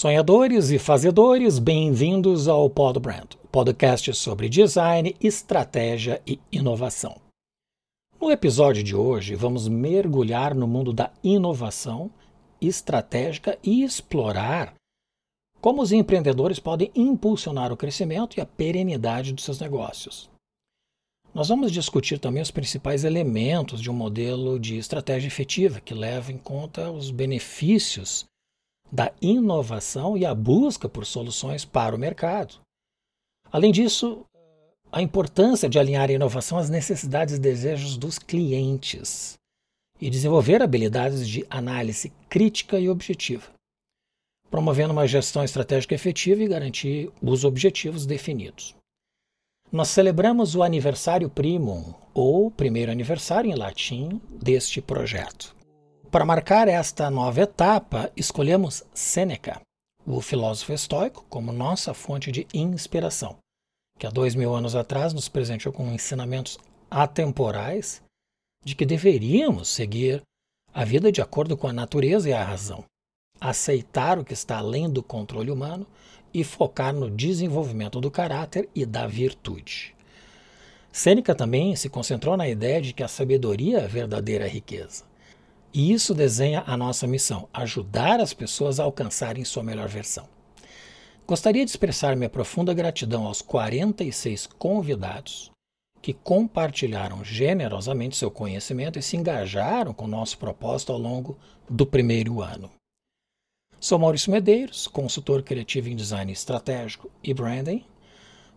Sonhadores e fazedores, bem-vindos ao Pod Brand, podcast sobre design, estratégia e inovação. No episódio de hoje, vamos mergulhar no mundo da inovação estratégica e explorar como os empreendedores podem impulsionar o crescimento e a perenidade dos seus negócios. Nós vamos discutir também os principais elementos de um modelo de estratégia efetiva que leva em conta os benefícios da inovação e a busca por soluções para o mercado. Além disso, a importância de alinhar a inovação às necessidades e desejos dos clientes e desenvolver habilidades de análise crítica e objetiva, promovendo uma gestão estratégica efetiva e garantir os objetivos definidos. Nós celebramos o aniversário primum, ou primeiro aniversário em latim, deste projeto. Para marcar esta nova etapa, escolhemos Sêneca, o filósofo estoico, como nossa fonte de inspiração, que há dois mil anos atrás nos presenteou com ensinamentos atemporais de que deveríamos seguir a vida de acordo com a natureza e a razão, aceitar o que está além do controle humano e focar no desenvolvimento do caráter e da virtude. Sêneca também se concentrou na ideia de que a sabedoria é a verdadeira riqueza e isso desenha a nossa missão: ajudar as pessoas a alcançarem sua melhor versão. Gostaria de expressar minha profunda gratidão aos 46 convidados que compartilharam generosamente seu conhecimento e se engajaram com nosso propósito ao longo do primeiro ano. Sou Maurício Medeiros, consultor criativo em design estratégico e branding,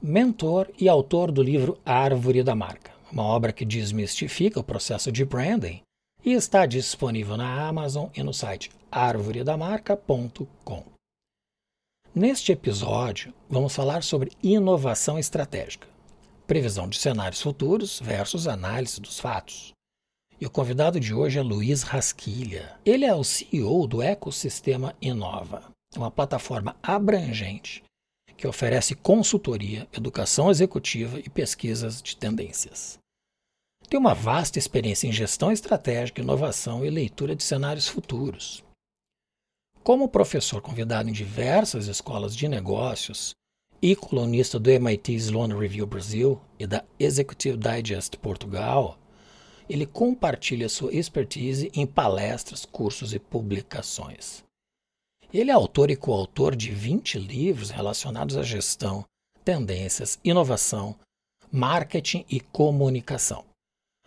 mentor e autor do livro Árvore da Marca, uma obra que desmistifica o processo de branding e está disponível na Amazon e no site arvoredamarca.com. Neste episódio, vamos falar sobre inovação estratégica, previsão de cenários futuros versus análise dos fatos. E o convidado de hoje é Luiz Rasquilha. Ele é o CEO do Ecosistema Inova, uma plataforma abrangente que oferece consultoria, educação executiva e pesquisas de tendências. Tem uma vasta experiência em gestão estratégica, inovação e leitura de cenários futuros. Como professor convidado em diversas escolas de negócios e colunista do MIT Sloan Review Brasil e da Executive Digest Portugal, ele compartilha sua expertise em palestras, cursos e publicações. Ele é autor e coautor de 20 livros relacionados à gestão, tendências, inovação, marketing e comunicação.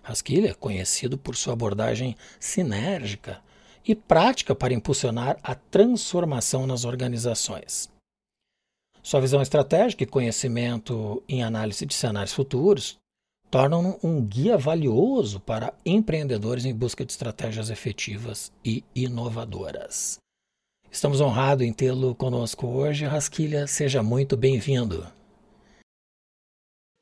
Rasquilha é conhecido por sua abordagem sinérgica e prática para impulsionar a transformação nas organizações. Sua visão estratégica e conhecimento em análise de cenários futuros tornam um guia valioso para empreendedores em busca de estratégias efetivas e inovadoras. Estamos honrados em tê-lo conosco hoje. Rasquilha, seja muito bem-vindo.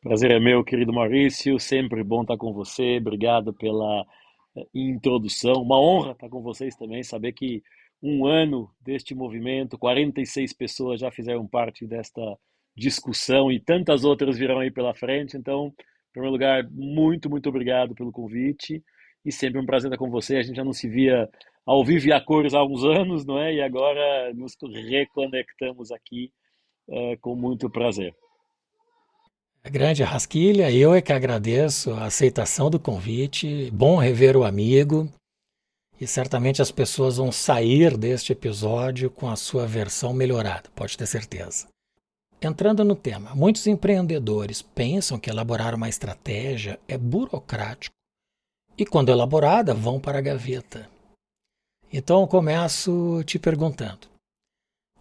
Prazer é meu, querido Maurício. Sempre bom estar com você. Obrigado pela eh, introdução. Uma honra estar com vocês também. Saber que um ano deste movimento, 46 pessoas já fizeram parte desta discussão e tantas outras virão aí pela frente. Então, em primeiro lugar, muito, muito obrigado pelo convite e sempre um prazer estar com você. A gente já não se via ao vivo e a cores há alguns anos, não é? E agora nos reconectamos aqui é, com muito prazer. A grande Rasquilha, eu é que agradeço a aceitação do convite. Bom rever o amigo. E certamente as pessoas vão sair deste episódio com a sua versão melhorada, pode ter certeza. Entrando no tema, muitos empreendedores pensam que elaborar uma estratégia é burocrático e, quando elaborada, vão para a gaveta. Então começo te perguntando: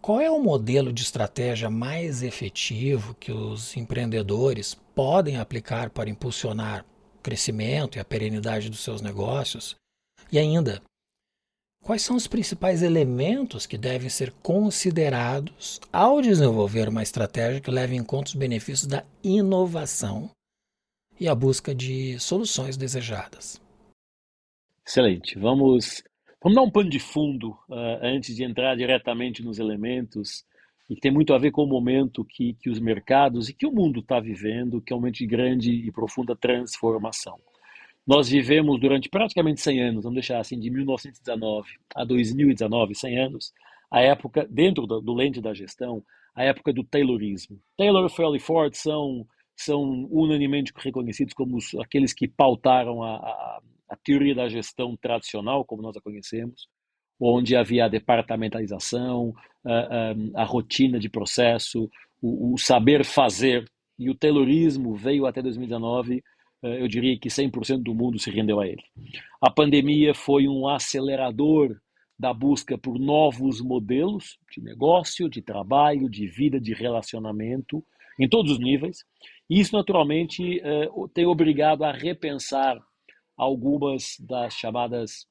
qual é o modelo de estratégia mais efetivo que os empreendedores podem aplicar para impulsionar o crescimento e a perenidade dos seus negócios? E ainda, quais são os principais elementos que devem ser considerados ao desenvolver uma estratégia que leve em conta os benefícios da inovação e a busca de soluções desejadas? Excelente. Vamos Vamos dar um pano de fundo uh, antes de entrar diretamente nos elementos, e que tem muito a ver com o momento que, que os mercados e que o mundo está vivendo, que é um momento de grande e profunda transformação. Nós vivemos durante praticamente 100 anos, vamos deixar assim, de 1919 a 2019, 100 anos, a época, dentro do, do lente da gestão, a época do Taylorismo. Taylor e Ford são, são unanimemente reconhecidos como os, aqueles que pautaram a, a, a teoria da gestão tradicional, como nós a conhecemos, onde havia a departamentalização, a, a, a rotina de processo, o, o, saber fazer. E o Taylorismo veio até 2019, eh, eu diria que 100% do mundo se rendeu a ele. A pandemia foi um acelerador da busca por novos modelos de negócio, de trabalho, de vida, de relacionamento, em todos os níveis. Isso, naturalmente, eh, tem obrigado a repensar algumas das chamadas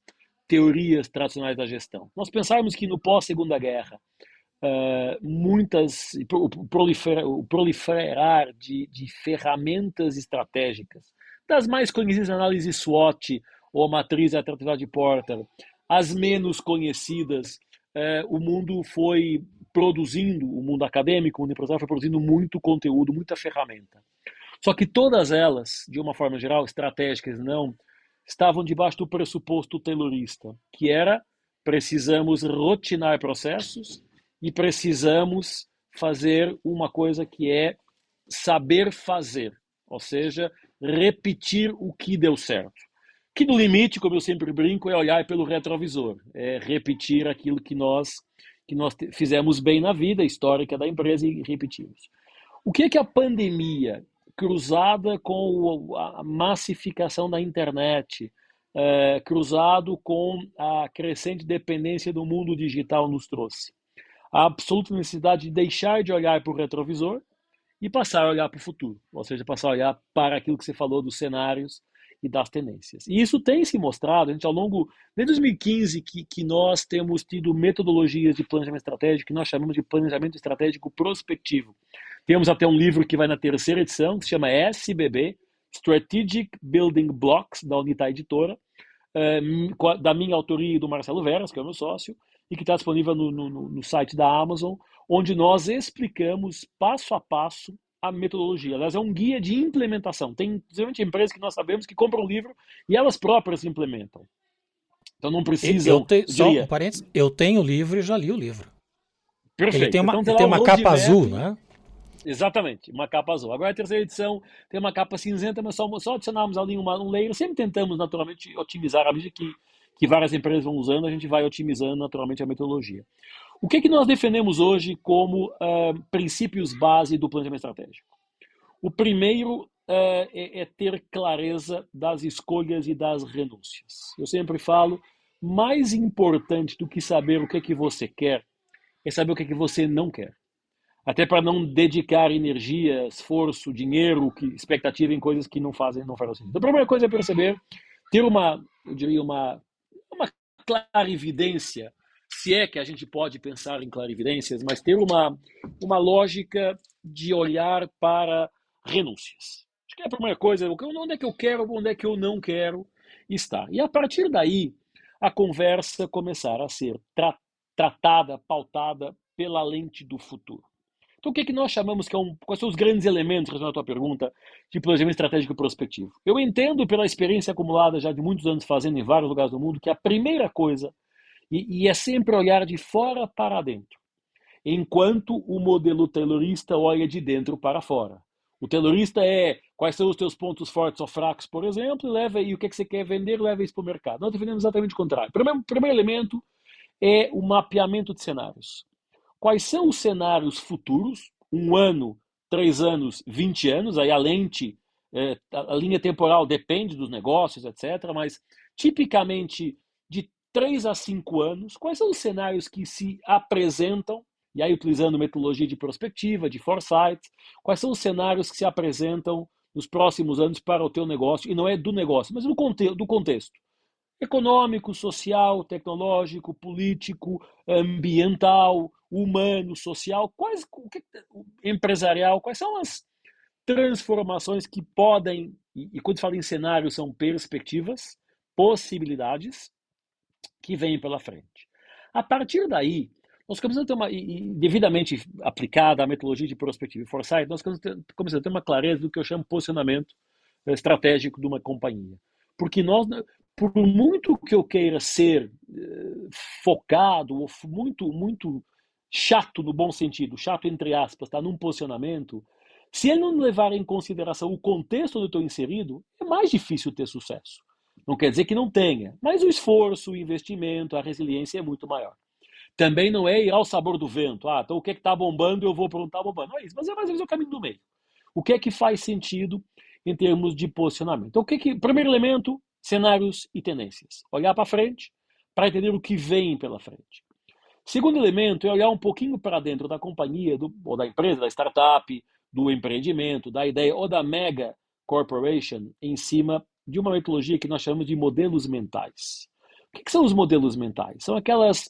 teorias tradicionais da gestão. Nós pensarmos que no pós-segunda guerra, uh, muitas o, proliferar, o proliferar de, de, ferramentas estratégicas, das mais conhecidas análise SWOT ou a matriz atratividade de Porter, as menos conhecidas, uh, o mundo foi produzindo, o mundo acadêmico, o mundo empresarial foi produzindo muito conteúdo, muita ferramenta. Só que todas elas, de uma forma geral, estratégicas não, estavam debaixo do pressuposto taylorista, que era precisamos rotinar processos e precisamos fazer uma coisa que é saber fazer, ou seja, repetir o que deu certo. Que no limite, como eu sempre brinco, é olhar pelo retrovisor, é repetir aquilo que nós que nós fizemos bem na vida histórica da empresa e repetimos. O que é que a pandemia cruzada com a massificação da internet, é, cruzado com a crescente dependência do mundo digital nos trouxe. A absoluta necessidade de deixar de olhar para o retrovisor e passar a olhar para o futuro, ou seja, passar a olhar para aquilo que você falou dos cenários e das tendências. E isso tem se mostrado, a gente ao longo, desde 2015, que, que nós temos tido metodologias de planejamento estratégico que nós chamamos de planejamento estratégico prospectivo. Temos até um livro que vai na terceira edição, que se chama SBB, Strategic Building Blocks, da Unita Editora, eh, da minha autoria e do Marcelo Veras, que é o meu sócio, e que está disponível no, no, no site da Amazon, onde nós explicamos passo a passo a metodologia. Aliás, é um guia de implementação. Tem, principalmente, empresas que nós sabemos que compram o livro e elas próprias implementam. Então não precisam. Eu, te, só um parênteses, eu tenho o livro e já li o livro. Perfeito. Ele tem uma, então, tem uma capa azul, né? Exatamente, uma capa azul. Agora a terceira edição tem uma capa cinzenta, mas só, só adicionarmos ali uma, um layer. Sempre tentamos naturalmente otimizar a medida que, que várias empresas vão usando, a gente vai otimizando naturalmente a metodologia. O que, é que nós defendemos hoje como uh, princípios base do planejamento estratégico? O primeiro uh, é, é ter clareza das escolhas e das renúncias. Eu sempre falo, mais importante do que saber o que é que você quer, é saber o que é que você não quer até para não dedicar energia, esforço, dinheiro, que, expectativa em coisas que não fazem, não fazem sentido. Então, a primeira coisa é perceber, ter uma, eu diria, uma, uma clarividência, se é que a gente pode pensar em clarividências, mas ter uma, uma lógica de olhar para renúncias. Acho que é a primeira coisa, onde é que eu quero, onde é que eu não quero estar. E a partir daí, a conversa começar a ser tra tratada, pautada pela lente do futuro. Então, o que, é que nós chamamos que é um. Quais são os grandes elementos, respondendo à tua pergunta, de planejamento estratégico prospectivo? Eu entendo, pela experiência acumulada já de muitos anos fazendo em vários lugares do mundo, que a primeira coisa, e, e é sempre olhar de fora para dentro, enquanto o modelo taylorista olha de dentro para fora. O taylorista é quais são os teus pontos fortes ou fracos, por exemplo, e leva e o que, é que você quer vender, leva isso para o mercado. Nós defendemos exatamente o contrário. O primeiro, primeiro elemento é o mapeamento de cenários quais são os cenários futuros, um ano, três anos, vinte anos, aí a lente, é, a linha temporal depende dos negócios, etc., mas tipicamente de três a cinco anos, quais são os cenários que se apresentam, e aí utilizando metodologia de prospectiva, de foresight, quais são os cenários que se apresentam nos próximos anos para o teu negócio, e não é do negócio, mas do, conte do contexto econômico, social, tecnológico, político, ambiental, humano, social, quais, que, empresarial, quais são as transformações que podem, e, e quando fala em cenário, são perspectivas, possibilidades que vêm pela frente. A partir daí, nós começamos a ter uma, e, devidamente aplicada a metodologia de prospectiva e foresight, nós começamos a ter uma clareza do que eu chamo posicionamento estratégico de uma companhia. Porque nós, por muito que eu queira ser, eh, focado, ou muito, muito chato no bom sentido, chato entre aspas, está num posicionamento, se ele não levar em consideração o contexto onde eu estou inserido, é mais difícil ter sucesso. Não quer dizer que não tenha, mas o esforço, o investimento, a resiliência é muito maior. Também não é ir ao sabor do vento. Ah, então o que é está bombando, eu vou perguntar tá bombando. Não é isso, mas é mais ou menos o caminho do meio. O que é que faz sentido em termos de posicionamento? Então, o que é que. Primeiro elemento, cenários e tendências. Olhar para frente para entender o que vem pela frente. Segundo elemento é olhar um pouquinho para dentro da companhia, do, ou da empresa, da startup, do empreendimento, da ideia ou da mega corporation em cima de uma metodologia que nós chamamos de modelos mentais. O que, que são os modelos mentais? São aquelas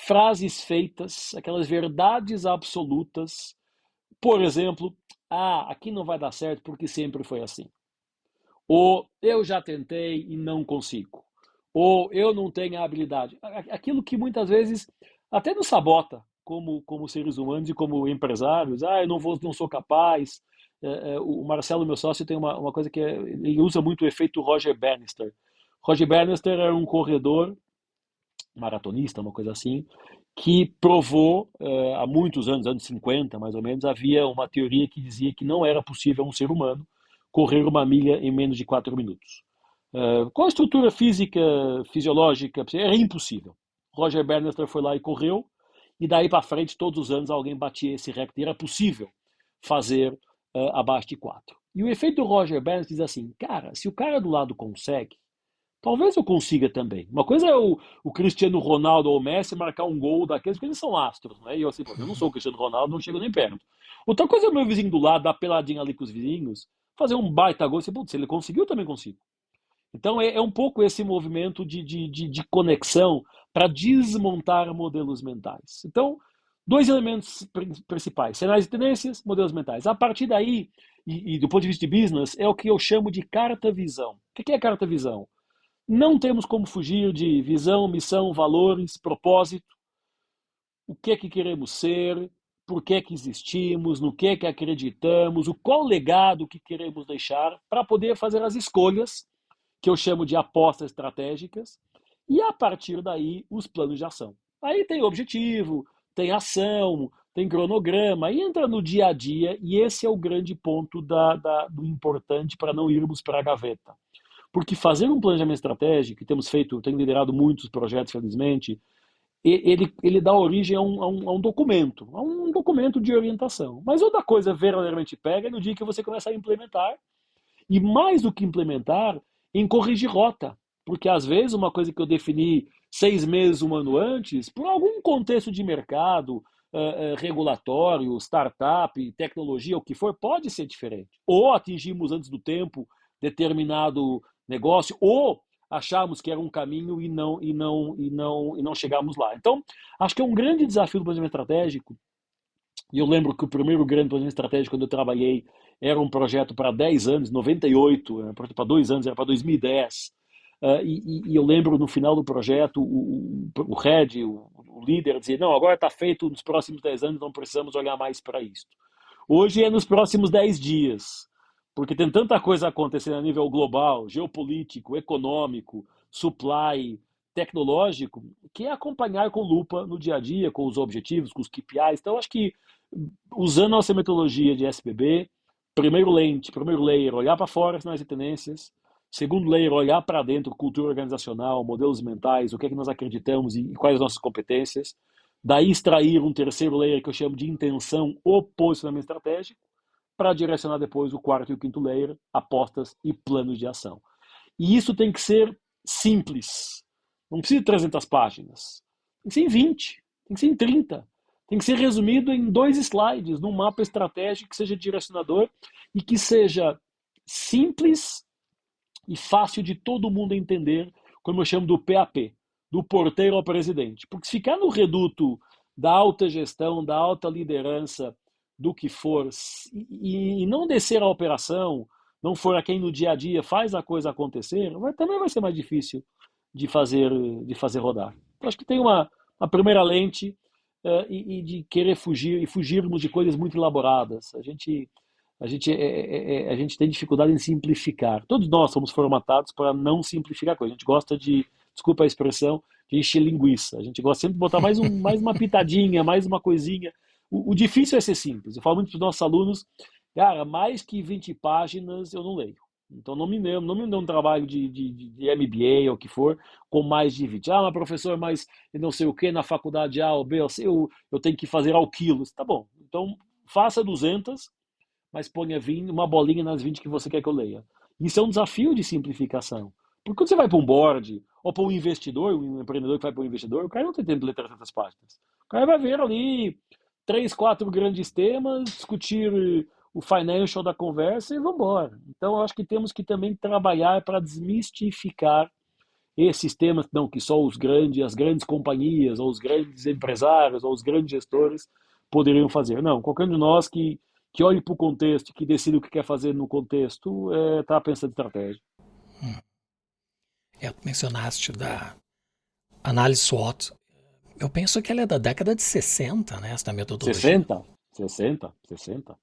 frases feitas, aquelas verdades absolutas. Por exemplo, ah, aqui não vai dar certo porque sempre foi assim. Ou eu já tentei e não consigo. Ou eu não tenho a habilidade. Aquilo que muitas vezes até nos sabota como, como seres humanos e como empresários. Ah, eu não, vou, não sou capaz. É, é, o Marcelo, meu sócio, tem uma, uma coisa que é, ele usa muito o efeito Roger Bannister. Roger Bannister era um corredor maratonista, uma coisa assim, que provou, uh, há muitos anos, anos 50 mais ou menos, havia uma teoria que dizia que não era possível um ser humano correr uma milha em menos de quatro minutos. Uh, com a estrutura física, fisiológica, era impossível. Roger Bannister foi lá e correu, e daí para frente, todos os anos, alguém batia esse recorde, era possível fazer uh, abaixo de quatro. E o efeito do Roger Bannister diz assim, cara, se o cara do lado consegue, Talvez eu consiga também. Uma coisa é o, o Cristiano Ronaldo ou o Messi marcar um gol daqueles, porque eles são astros, né? E eu assim, eu não sou o Cristiano Ronaldo, não chego nem perto. Outra coisa é o meu vizinho do lado, dar peladinha ali com os vizinhos, fazer um baita gol, se ele conseguiu, eu também consigo. Então é, é um pouco esse movimento de, de, de, de conexão para desmontar modelos mentais. Então, dois elementos principais: cenários e tendências, modelos mentais. A partir daí, e, e, do ponto de vista de business, é o que eu chamo de carta-visão. O que é carta-visão? Não temos como fugir de visão, missão, valores, propósito. O que é que queremos ser, por que que existimos, no que que acreditamos, o qual legado que queremos deixar para poder fazer as escolhas, que eu chamo de apostas estratégicas, e a partir daí os planos de ação. Aí tem objetivo, tem ação, tem cronograma, aí entra no dia a dia, e esse é o grande ponto da, da do importante para não irmos para a gaveta. Porque fazer um planejamento estratégico, que temos feito, tenho liderado muitos projetos, felizmente, ele, ele dá origem a um, a, um, a um, documento, a um documento de orientação. Mas outra coisa verdadeiramente pega é no dia que você começa a implementar. E mais do que implementar, em corrigir rota. Porque às vezes uma coisa que eu defini seis meses, um ano antes, por algum contexto de mercado, uh, uh, regulatório, startup, tecnologia, o que for, pode ser diferente. Ou atingimos antes do tempo determinado negócio, ou acharmos que era um caminho e não e não e não e não chegamos lá. Então, acho que é um grande desafio do planejamento estratégico. E eu lembro que o primeiro grande planejamento estratégico quando eu trabalhei era um projeto para 10 anos, 98, para dois anos, era para 2010. Uh, e, e, eu lembro no final do projeto, o, o, o head, o, o, líder, dizia: Não, agora está feito, nos próximos 10 anos não precisamos olhar mais para isso. Hoje é nos próximos 10 dias. Porque tem tanta coisa acontecendo a nível global, geopolítico, econômico, supply, tecnológico, que é acompanhar com lupa no dia a dia, com os objetivos, com os KPIs. Então, acho que usando a nossa metodologia de SBB, primeiro lente, primeiro layer, olhar para fora as e tendências. Segundo layer, olhar para dentro, cultura organizacional, modelos mentais, o que é que nós acreditamos e quais as nossas competências. Daí extrair um terceiro layer que eu chamo de intenção ou posicionamento estratégico para direcionar depois o quarto e o quinto layer, apostas e planos de ação. E isso tem que ser simples. Não precisa de 300 páginas. Tem que ser em 20, tem que ser em 30. Tem que ser resumido em dois slides, num mapa estratégico que seja direcionador e que seja simples e fácil de todo mundo entender, como eu chamo do PAP, do porteiro ao presidente. Porque se ficar no reduto da alta gestão, da alta liderança, do que for, e, e não descer a operação, não for a quem no dia a dia faz a coisa acontecer, vai, também vai ser mais difícil de fazer, de fazer rodar. Então, acho que tem uma, uma primeira lente uh, e, e, de querer fugir e fugirmos de coisas muito elaboradas. A gente, a gente, é, é, é, a gente tem dificuldade em simplificar. Todos nós somos formatados para não simplificar coisas. A gente gosta de, desculpa a expressão, de encher linguiça. A gente gosta sempre de botar mais, um, mais uma pitadinha, mais uma coisinha. O, o difícil é ser simples. Eu falo muito para os nossos alunos, cara, mais que 20 páginas eu não leio. Então não me dê, não me dê um trabalho de, de, de MBA ou o que for com mais de 20. Ah, mas professor, mas não sei o que na faculdade A ou B, C, eu, eu tenho que fazer ao quilo. Tá bom. Então faça 200, mas ponha 20, uma bolinha nas 20 que você quer que eu leia. Isso é um desafio de simplificação. Porque quando você vai para um board, ou para um investidor, um empreendedor que vai para um investidor, o cara não tem tempo de ler 300 páginas. O cara vai ver ali três, quatro grandes temas, discutir o financial da conversa e vamos embora. Então, eu acho que temos que também trabalhar para desmistificar esses temas, não que só os grandes, as grandes companhias, ou os grandes empresários, ou os grandes gestores poderiam fazer. Não, qualquer um de nós que, que olhe para o contexto, que decida o que quer fazer no contexto, está é, pensando em estratégia. Hum. É, mencionaste da análise SWOT. Eu penso que ela é da década de 60, né, essa metodologia. 60, 60, 60.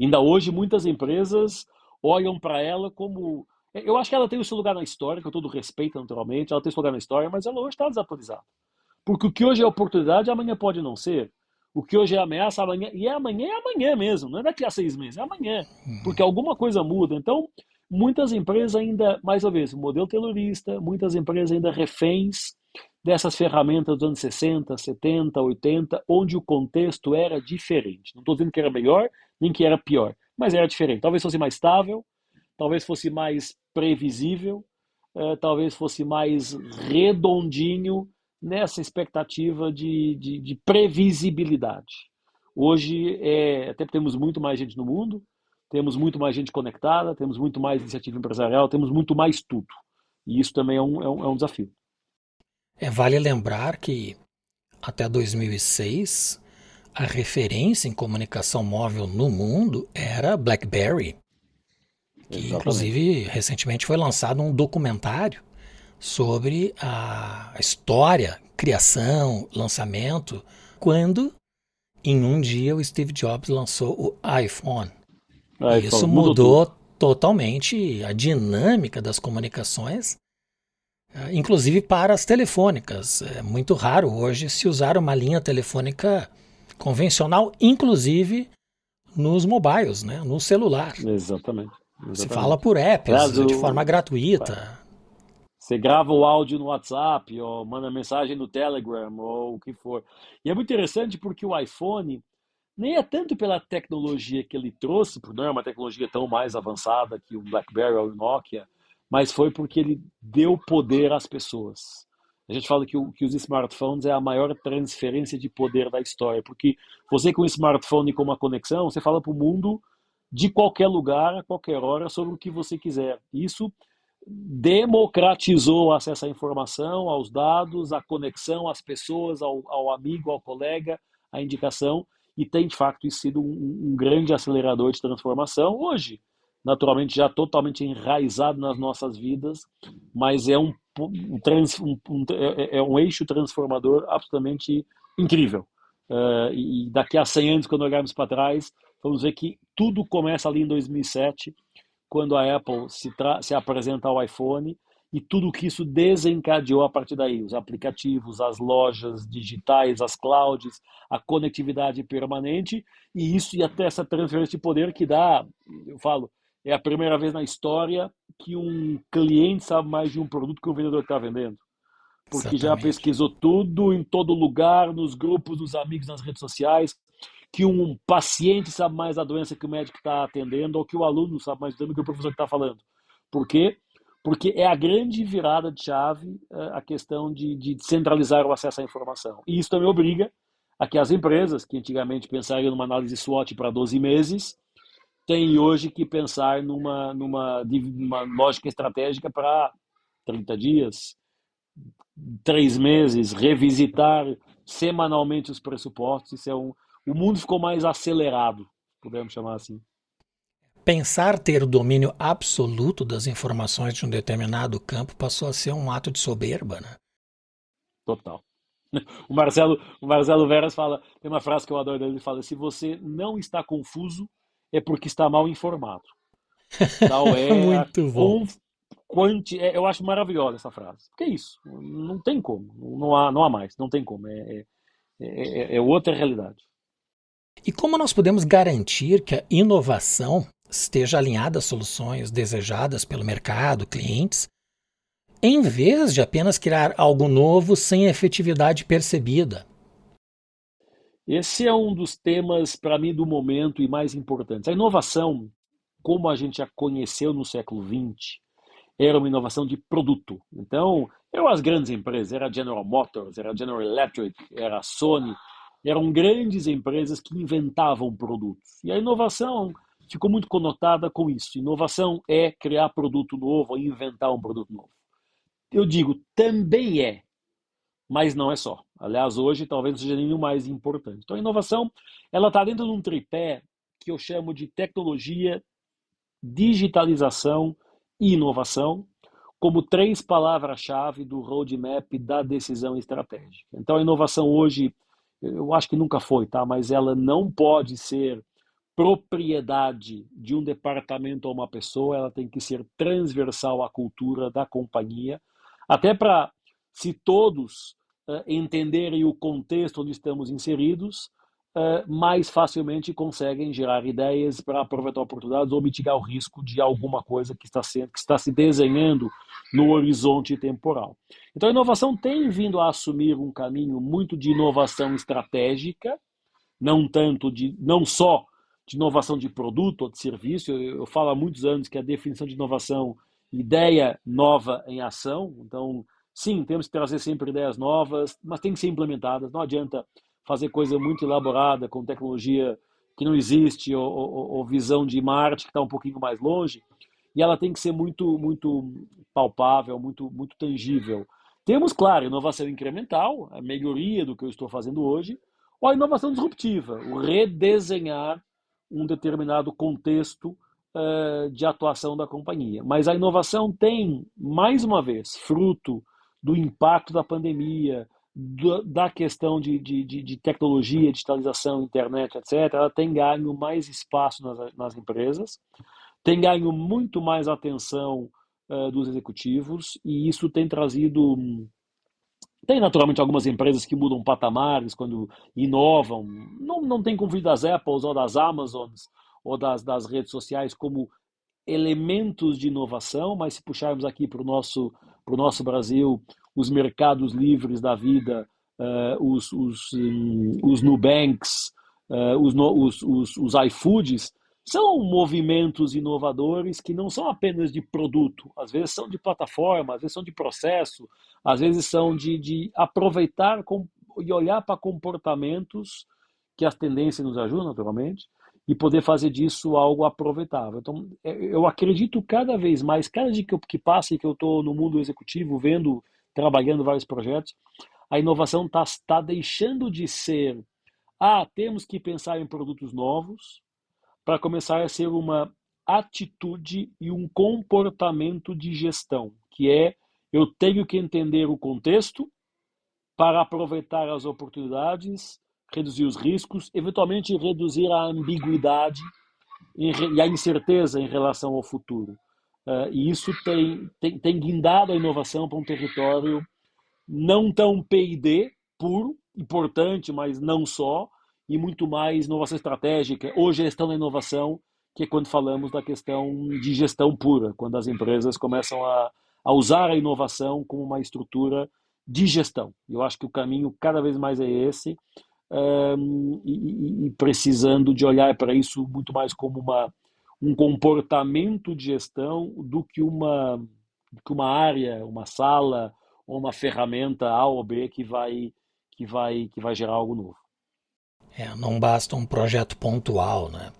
Ainda hoje, muitas empresas olham para ela como. Eu acho que ela tem o seu lugar na história, com todo respeito, naturalmente, ela tem o seu lugar na história, mas ela hoje está desatualizada. Porque o que hoje é oportunidade, amanhã pode não ser. O que hoje é ameaça, amanhã. E é amanhã, é amanhã mesmo, não é daqui a seis meses, é amanhã. Uhum. Porque alguma coisa muda. Então, muitas empresas ainda, mais uma vez, o modelo terrorista, muitas empresas ainda reféns dessas ferramentas dos anos 60, 70, 80, onde o contexto era diferente. Não estou dizendo que era melhor, nem que era pior, mas era diferente. Talvez fosse mais estável, talvez fosse mais previsível, uh, talvez fosse mais redondinho nessa expectativa de, de, de previsibilidade. Hoje, é, até temos muito mais gente no mundo, temos muito mais gente conectada, temos muito mais iniciativa empresarial, temos muito mais tudo. E isso também é um, é um, é um desafio. É, vale lembrar que até 2006 a referência em comunicação móvel no mundo era BlackBerry. Que, inclusive, recentemente foi lançado um documentário sobre a história, criação, lançamento, quando em um dia o Steve Jobs lançou o iPhone. iPhone Isso mudou totalmente a dinâmica das comunicações, inclusive para as telefônicas. É muito raro hoje se usar uma linha telefônica convencional, inclusive nos mobiles, né? no celular. Exatamente. Exatamente. Se fala por apps, de forma gratuita. Você grava o áudio no WhatsApp, ou manda mensagem no Telegram, ou o que for. E é muito interessante porque o iPhone nem é tanto pela tecnologia que ele trouxe, porque não é uma tecnologia tão mais avançada que o BlackBerry ou o Nokia, mas foi porque ele deu poder às pessoas. A gente fala que, o, que, os smartphones é a maior transferência de poder da história, porque você com um smartphone e com uma conexão, você fala para o mundo de qualquer lugar, a qualquer hora, sobre o que você quiser. Isso democratizou o acesso à informação, aos dados, à conexão às pessoas, ao, ao amigo, ao colega, à indicação, e tem de fato sido um, um grande acelerador de transformação. Hoje, naturalmente já totalmente enraizado nas nossas vidas, mas é um, um, trans, um, um é, é, um eixo transformador absolutamente incrível. Uh, e daqui a 100 anos, quando olharmos para trás, vamos ver que tudo começa ali em 2007, quando a Apple se, se apresenta ao iPhone e tudo que isso desencadeou a partir daí, os aplicativos, as lojas digitais, as clouds, a conectividade permanente e isso e até essa transferência de poder que dá, eu falo, é a primeira vez na história que um cliente sabe mais de um produto que o vendedor está vendendo. Porque Exatamente. já pesquisou tudo em todo lugar, nos grupos dos amigos, nas redes sociais, que um paciente sabe mais da doença que o médico está atendendo, ou que o aluno sabe mais do que o professor está falando. Por quê? Porque é a grande virada de chave eh, a questão de, de centralizar o acesso à informação. E isso também obriga a que as empresas, que antigamente pensariam numa análise SWOT para 12 meses, tem hoje que pensar numa, numa, numa lógica estratégica para 30 dias, três meses, revisitar semanalmente os pressupostos. Isso é um, o mundo ficou mais acelerado, podemos chamar assim. Pensar ter o domínio absoluto das informações de um determinado campo passou a ser um ato de soberba, né? Total. O Marcelo, o Marcelo Veras fala, tem uma frase que eu adoro dele, ele fala: se você não está confuso, é porque está mal informado. Tal é Muito bom. quanti... É, eu acho maravilhosa essa frase. Porque é isso. Não tem como. Não há, não há mais. Não tem como. É, é, é, é outra realidade. E como nós podemos garantir que a inovação esteja alinhada às soluções desejadas pelo mercado, clientes, em vez de apenas criar algo novo sem efetividade percebida? Esse é um dos temas, para mim, do momento e mais importantes. A inovação, como a gente já conheceu no século XX, era uma inovação de produto. Então, eram as grandes empresas, era a General Motors, era a General Electric, era a Sony, eram grandes empresas que inventavam produtos. E a inovação ficou muito conotada com isso. Inovação é criar produto novo, inventar um produto novo. Eu digo, também é, mas não é só. Aliás, hoje talvez não seja o mais importante. Então, a inovação ela está dentro de um tripé que eu chamo de tecnologia, digitalização e inovação, como três palavras-chave do roadmap da decisão estratégica. Então, a inovação hoje eu acho que nunca foi, tá? Mas ela não pode ser propriedade de um departamento ou uma pessoa, ela tem que ser transversal à cultura da companhia, até para, se todos uh, entenderem o contexto onde estamos inseridos, uh, mais facilmente conseguem gerar ideias para aproveitar oportunidades ou mitigar o risco de alguma coisa que está, sendo, que está se desenhando no horizonte temporal. Então, a inovação tem vindo a assumir um caminho muito de inovação estratégica, não tanto de, não só de inovação de produto ou de serviço. Eu, eu falo há muitos anos que a definição de inovação, ideia nova em ação. Então, sim, temos que trazer sempre ideias novas, mas tem que ser implementadas. Não adianta fazer coisa muito elaborada com tecnologia que não existe ou, ou, ou visão de Marte que está um pouquinho mais longe. E ela tem que ser muito, muito palpável, muito, muito tangível. Temos, claro, inovação incremental, a melhoria do que eu estou fazendo hoje, ou a inovação disruptiva, o redesenhar um determinado contexto uh, de atuação da companhia. Mas a inovação tem, mais uma vez, fruto do impacto da pandemia, do, da questão de, de, de, tecnologia, digitalização, internet, etc., ela tem ganho mais espaço nas, nas empresas, tem ganho muito mais atenção uh, dos executivos, e isso tem trazido. Tem naturalmente algumas empresas que mudam patamares quando inovam. Não, não tem conflito das Apples ou das Amazons ou das, das redes sociais como elementos de inovação, mas se puxarmos aqui para o nosso, o nosso Brasil, os mercados livres da vida, uh, os, os, um, os Nubanks, uh, os, os, os, os iFoods, são movimentos inovadores que não são apenas de produto, às vezes são de plataforma, às vezes são de processo, às vezes são de, de aproveitar com, e olhar para comportamentos que as tendências nos ajudam, naturalmente, e poder fazer disso algo aproveitável. Então, é, eu acredito cada vez mais, cada dia que, eu, que passa e que eu estou no mundo executivo, vendo, trabalhando vários projetos, a inovação está tá deixando de ser, ah, temos que pensar em produtos novos, para começar a ser uma atitude e um comportamento de gestão, que é eu tenho que entender o contexto para aproveitar as oportunidades, reduzir os riscos, eventualmente reduzir a ambiguidade e a incerteza em relação ao futuro. Uh, e isso tem, tem, tem guindado a inovação para um território não tão P&D puro, importante, mas não só, e muito mais inovação estratégica ou gestão da inovação, que é quando falamos da questão de gestão pura, quando as empresas começam a, a usar a inovação como uma estrutura de gestão. Eu acho que o caminho cada vez mais é esse, um, e, e, precisando de olhar para isso muito mais como uma, um comportamento de gestão do que uma, que uma área, uma sala ou uma ferramenta A ou B que vai, que vai, que vai gerar algo novo. É, não basta um projeto pontual, né?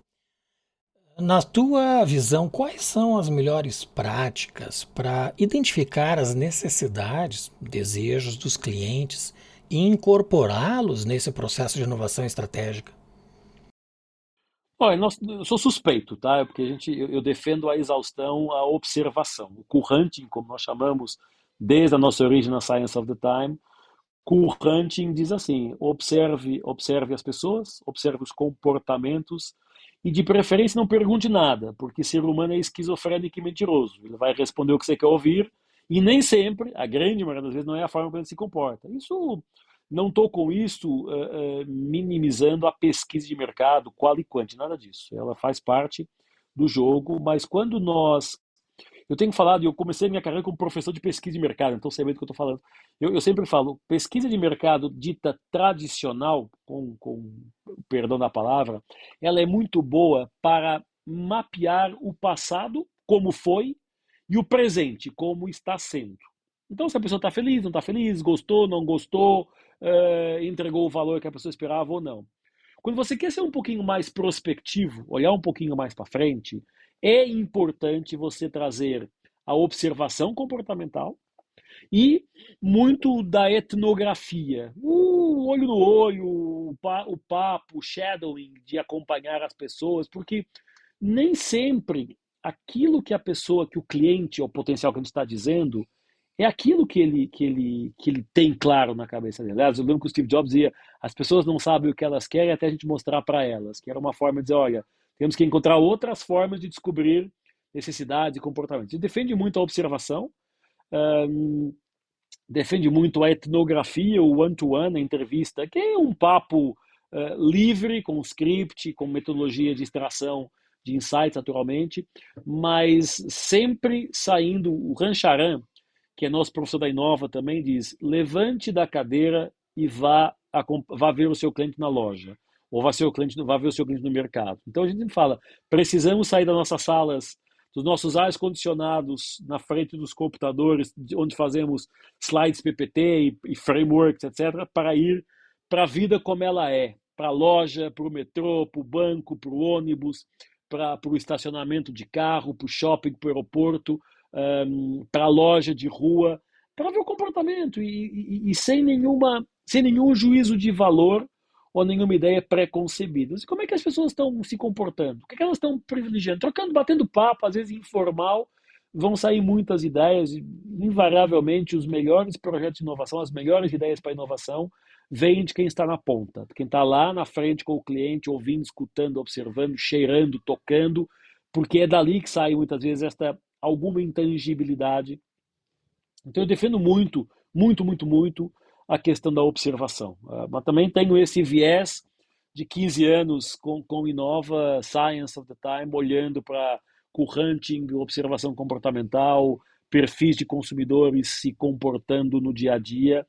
Na tua visão, quais são as melhores práticas para identificar as necessidades, desejos dos clientes e incorporá-los nesse processo de inovação estratégica? Olha, eu sou suspeito, tá? Porque a gente, eu defendo a exaustão, a observação. O co-hunting, como nós chamamos desde a nossa origem na Science of the Time, com Hunting diz assim: observe, observe as pessoas, observe os comportamentos E de preferência não pergunte nada, porque ser humano é esquizofrênico e mentiroso. Ele vai responder o que você quer ouvir, e nem sempre, a grande maioria das vezes, não é a forma como ele se comporta. Isso não estou com isso uh, uh, minimizando a pesquisa de mercado, qual e quanto, nada disso. Ela faz parte do jogo, mas quando nós. Eu tenho falado, eu comecei minha carreira como professor de pesquisa de mercado, então sabendo do que eu estou falando. Eu, eu, sempre falo, pesquisa de mercado dita tradicional, com, com perdão da palavra, ela é muito boa para mapear o passado, como foi, e o presente, como está sendo. Então, se a pessoa está feliz, não está feliz, gostou, não gostou, uh, entregou o valor que a pessoa esperava ou não. Quando você quer ser um pouquinho mais prospectivo, olhar um pouquinho mais para frente, é importante você trazer a observação comportamental e muito da etnografia, o olho no olho, o papo, o shadowing de acompanhar as pessoas, porque nem sempre aquilo que a pessoa, que o cliente, ou potencial que a gente está dizendo, é aquilo que ele, que, ele, que ele tem claro na cabeça dele. Aliás, eu lembro que o Steve Jobs dizia: as pessoas não sabem o que elas querem até a gente mostrar para elas, que era uma forma de dizer: olha, temos que encontrar outras formas de descobrir necessidades e comportamentos. Ele defende muito a observação, defende muito a etnografia, o one-to-one, -one, a entrevista, que é um papo uh, livre, com script, com metodologia de extração de insights, naturalmente, mas sempre saindo, o Rancharan, que é nosso professor da Inova também, diz: levante da cadeira e vá, a, vá ver o seu cliente na loja, ou vá, seu cliente, vá ver o seu cliente no mercado. Então a gente fala: precisamos sair das nossas salas, dos nossos ares condicionados na frente dos computadores, onde fazemos slides PPT e, e frameworks, etc., para ir para a vida como ela é, para a loja, para o metrô, para o banco, para o ônibus, para o estacionamento de carro, para o shopping, para o aeroporto, um, para a loja de rua, para ver o comportamento e, e, e, sem, nenhuma, sem nenhum juízo de valor ou nenhuma ideia pré-concebida. Como é que as pessoas estão se comportando? O que, é que elas estão privilegiando? Trocando, batendo papo, às vezes informal, vão sair muitas ideias, invariavelmente os melhores projetos de inovação, as melhores ideias para inovação vêm de quem está na ponta, quem está lá na frente com o cliente, ouvindo, escutando, observando, cheirando, tocando, porque é dali que sai muitas vezes esta alguma intangibilidade. Então eu defendo muito, muito, muito, muito a questão da observação. Uh, mas também tenho esse viés de 15 anos com, com Inova, Science of the Time, olhando para o hunting, observação comportamental, perfis de consumidores se comportando no dia a dia,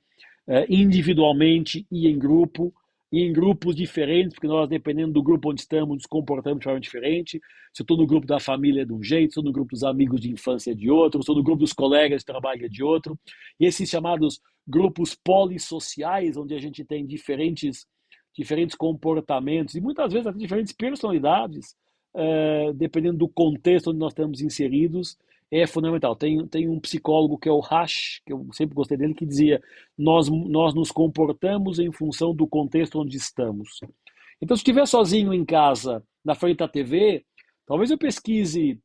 individualmente e em grupo, e em grupos diferentes, porque nós, dependendo do grupo onde estamos, nos comportamos de forma diferente. Se eu estou no grupo da família é de um jeito, se estou no grupo dos amigos de infância é de outro, se estou no grupo dos colegas de trabalho é de outro. E esses chamados grupos polissociais, onde a gente tem diferentes, diferentes comportamentos e muitas vezes até diferentes personalidades, uh, dependendo do contexto onde nós estamos inseridos, é fundamental. Tem, tem um psicólogo que é o Hash, que eu sempre gostei dele, que dizia: nós, nós nos comportamos em função do contexto onde estamos. Então, se estiver sozinho em casa, na frente da TV, talvez eu pesquise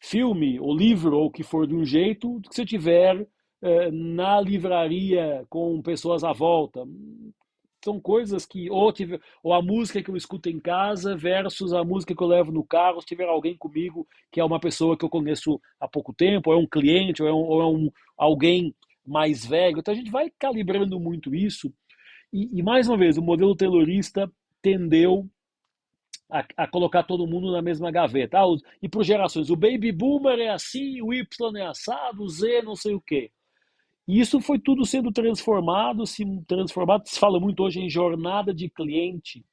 filme ou livro ou o que for de um jeito que se eu estiver eh, na livraria com pessoas à volta são coisas que ou, tiver, ou a música que eu escuto em casa versus a música que eu levo no carro, se tiver alguém comigo que é uma pessoa que eu conheço há pouco tempo, ou é um cliente, ou é, um, ou é um, alguém mais velho. Então a gente vai calibrando muito isso. E, e mais uma vez, o modelo taylorista tendeu a, a, colocar todo mundo na mesma gaveta. Ah, e por gerações, o baby boomer é assim, o Y é assado, o Z não sei o quê. E isso foi tudo sendo transformado, se transformado, se fala muito hoje em jornada de cliente,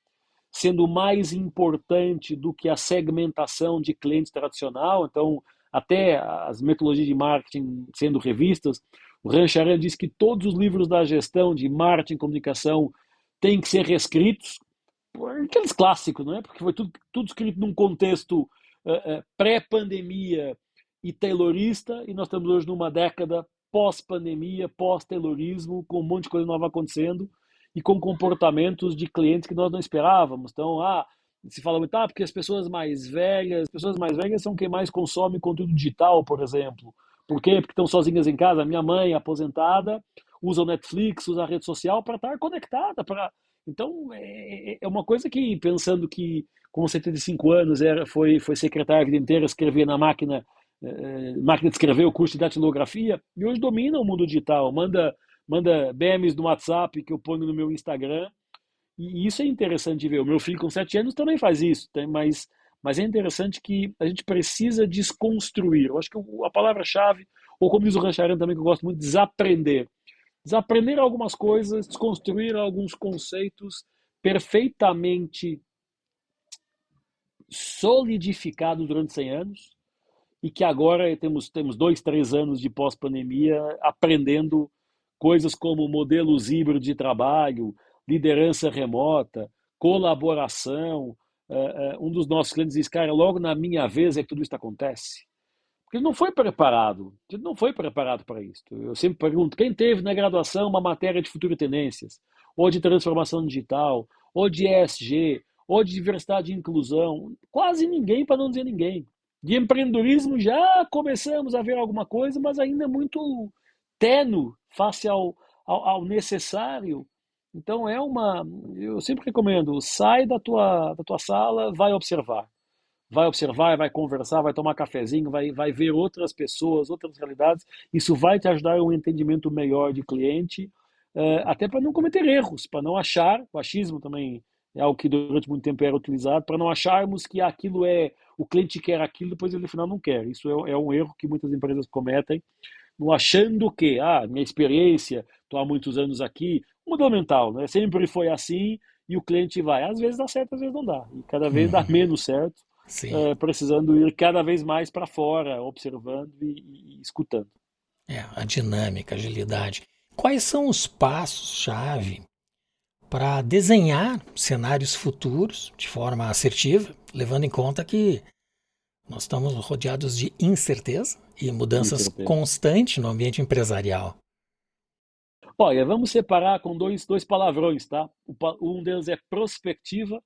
sendo mais importante do que a segmentação de clientes tradicional. Então, até as metodologias de marketing sendo revistas, o Rancharan diz que todos os livros da gestão de marketing e comunicação têm que ser reescritos, aqueles clássicos, não é? Porque foi tudo, tudo escrito num contexto uh, uh, pré-pandemia e taylorista, e nós estamos hoje numa década pós-pandemia, pós-terrorismo, com um monte de coisa nova acontecendo e com comportamentos de clientes que nós não esperávamos. Então, ah, se fala muito, ah, porque as pessoas mais velhas, as pessoas mais velhas são quem mais consome conteúdo digital, por exemplo. Por quê? Porque estão sozinhas em casa. Minha mãe, aposentada, usa o Netflix, usa a rede social para estar conectada, para Então, é, é, é uma coisa que, pensando que com 75 anos era, foi, foi secretário a vida inteira, escrevia na máquina, eh, máquina de escrever o curso de datilografia, e hoje domina o mundo digital, manda, manda BMs no WhatsApp que eu ponho no meu Instagram, e isso é interessante de ver. O meu filho com 7 anos também faz isso, tem, mas, mas é interessante que a gente precisa desconstruir. Eu acho que a palavra-chave, ou como diz o Rancharan também, que eu gosto muito, desaprender desaprender algumas coisas, desconstruir alguns conceitos perfeitamente solidificados durante 100 anos e que agora temos, temos dois, três anos de pós-pandemia aprendendo coisas como modelos híbridos de trabalho, liderança remota, colaboração. Uh, uh, um dos nossos clientes diz, cara, logo na minha vez é que tudo isso acontece. Porque ele não foi preparado, ele não foi preparado para isso. Eu sempre pergunto, quem teve na graduação uma matéria de futuro tendências, ou de transformação digital, ou de ESG, ou de diversidade e inclusão? Quase ninguém, para não dizer ninguém. De empreendedorismo já começamos a ver alguma coisa, mas ainda muito teno face ao, ao, ao necessário. Então é uma, eu sempre recomendo, sai da tua, da tua sala, vai observar vai observar, vai conversar, vai tomar cafezinho, vai, vai ver outras pessoas, outras realidades. Isso vai te ajudar a um entendimento melhor de cliente, uh, até para não cometer erros, para não achar, o achismo também é algo que durante muito tempo era utilizado, para não acharmos que aquilo é, o cliente quer aquilo, depois ele no final não quer. Isso é, é um erro que muitas empresas cometem, não achando que, ah, minha experiência, estou há muitos anos aqui, modelo mental, né? sempre foi assim e o cliente vai. Às vezes dá certo, às vezes não dá. E cada vez dá uhum. menos certo é, precisando ir cada vez mais para fora, observando e, e, escutando. É, a dinâmica, a agilidade. Quais são os passos-chave para desenhar cenários futuros de forma assertiva, levando em conta que nós estamos rodeados de incerteza e mudanças incerteza. constantes no ambiente empresarial? Olha, vamos separar com dois, dois palavrões, tá? Um deles é prospectiva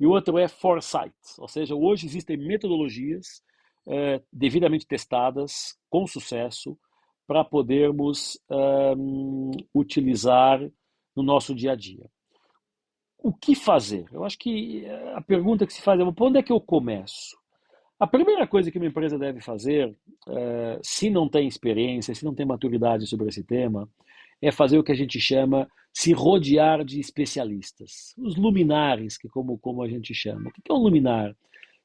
e o outro é foresight, ou seja, hoje existem metodologias é, devidamente testadas, com sucesso, para podermos um, utilizar no nosso dia a dia. O que fazer? Eu acho que a pergunta que se faz é: por onde é que eu começo? A primeira coisa que uma empresa deve fazer, é, se não tem experiência, se não tem maturidade sobre esse tema, é fazer o que a gente chama se rodear de especialistas, os luminares, que como, como a gente chama. O que é um luminar?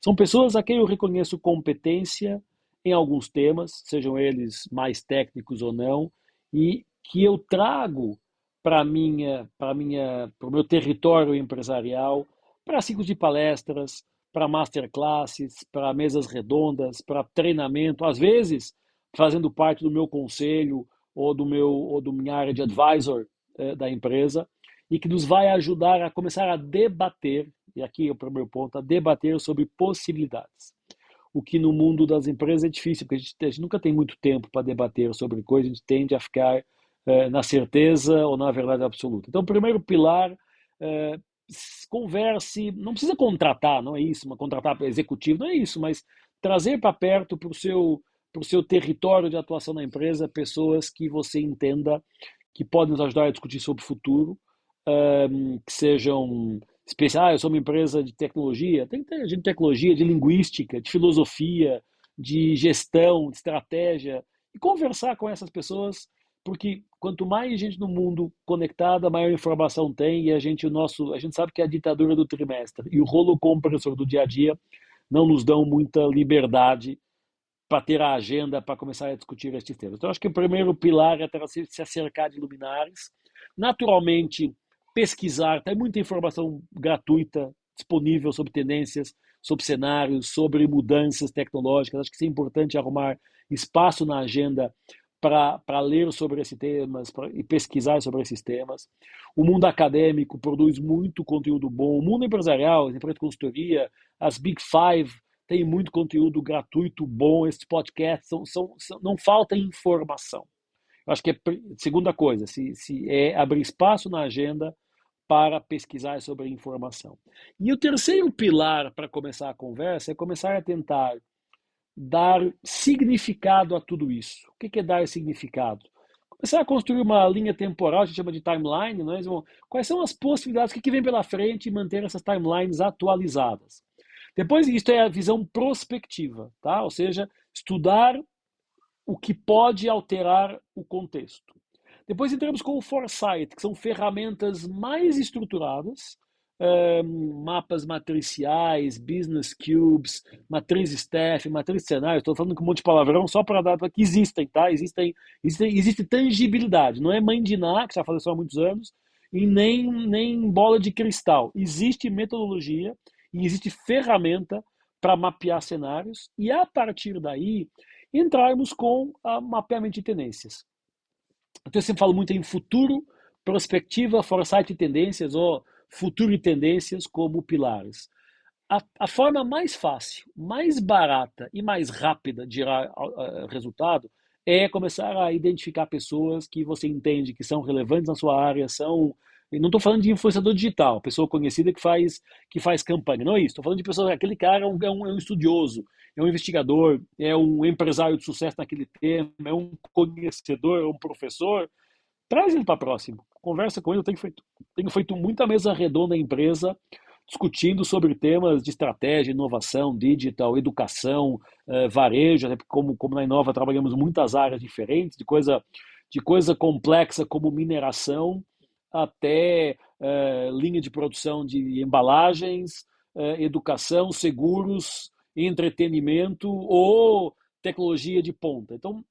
São pessoas a quem eu reconheço competência em alguns temas, sejam eles mais técnicos ou não, e que eu trago para minha para minha para o meu território empresarial, para ciclos de palestras, para masterclasses, para mesas redondas, para treinamento, às vezes fazendo parte do meu conselho ou do meu ou do minha área de advisor eh, da empresa e que nos vai ajudar a começar a debater, e aqui é o primeiro ponto, a debater sobre possibilidades. O que no mundo das empresas é difícil, porque a gente, a gente nunca tem muito tempo para debater sobre coisas, a gente tende a ficar na certeza ou na verdade absoluta. Então, o primeiro pilar, eh, converse, não precisa contratar, não é isso, uma contratar executivo, não é isso, mas trazer para perto para o seu para o seu território de atuação na empresa pessoas que você entenda que podem nos ajudar a discutir sobre o futuro, que sejam especiais. Ah, eu sou uma empresa de tecnologia, tem que ter gente de tecnologia, de linguística, de filosofia, de gestão, de estratégia, e conversar com essas pessoas, porque quanto mais gente no mundo conectada, maior informação tem, e a gente, o nosso, a gente sabe que é a ditadura do trimestre e o rolo compressor do dia a dia não nos dão muita liberdade para ter a agenda para começar a discutir estes temas. Então, acho que o primeiro pilar é ter, se acercar de luminares. Naturalmente, pesquisar, tem muita informação gratuita disponível sobre tendências, sobre cenários, sobre mudanças tecnológicas. Acho que é importante arrumar espaço na agenda para ler sobre esses temas pra, e pesquisar sobre esses temas. O mundo acadêmico produz muito conteúdo bom. O mundo empresarial, as empresas de consultoria, as Big Five, tem muito conteúdo gratuito, bom. Esses podcasts são, são, são, não falta informação. Eu acho que é segunda coisa, se, se é abrir espaço na agenda para pesquisar sobre informação. E o terceiro pilar para começar a conversa é começar a tentar dar significado a tudo isso. O que é dar significado? começar a construir uma linha temporal, a gente chama de timeline, né? quais são as possibilidades, o que, vem pela frente e manter essas timelines atualizadas. Depois, isso é a visão prospectiva, tá? ou seja, estudar o que pode alterar o contexto. Depois entramos com o Foresight, que são ferramentas mais estruturadas, um, mapas matriciais, business cubes, matriz staff, matriz cenário. Estou falando com um monte de palavrão só para dar que existem, tá? Existem, existem, existe tangibilidade. Não é mãe de Ná, que já isso há muitos anos, e nem, nem bola de cristal. Existe metodologia e existe ferramenta para mapear cenários e a partir daí entrarmos com a mapeamento de tendências. Então eu sempre falo muito em futuro, perspectiva, foresight e tendências, ou futuro e tendências como pilares. A, a forma mais fácil, mais barata e mais rápida de gerar uh, resultado é começar a identificar pessoas que você entende que são relevantes na sua área, são não estou falando de influenciador digital, pessoa conhecida que faz que faz campanha, não é isso. Estou falando de pessoa, aquele cara é é um, é um estudioso, é um investigador, é um empresário de sucesso naquele tema, é um conhecedor, é um professor. Traz ele para próximo, conversa com ele. Eu tenho feito, tenho feito muita mesa redonda na empresa, discutindo sobre temas de estratégia, inovação, digital, educação, eh, varejo, até como, como na Inova trabalhamos muitas áreas diferentes, de coisa, de coisa complexa como mineração até eh, linha de produção de embalagens, eh, educação, seguros, entretenimento ou tecnologia de ponta. Então,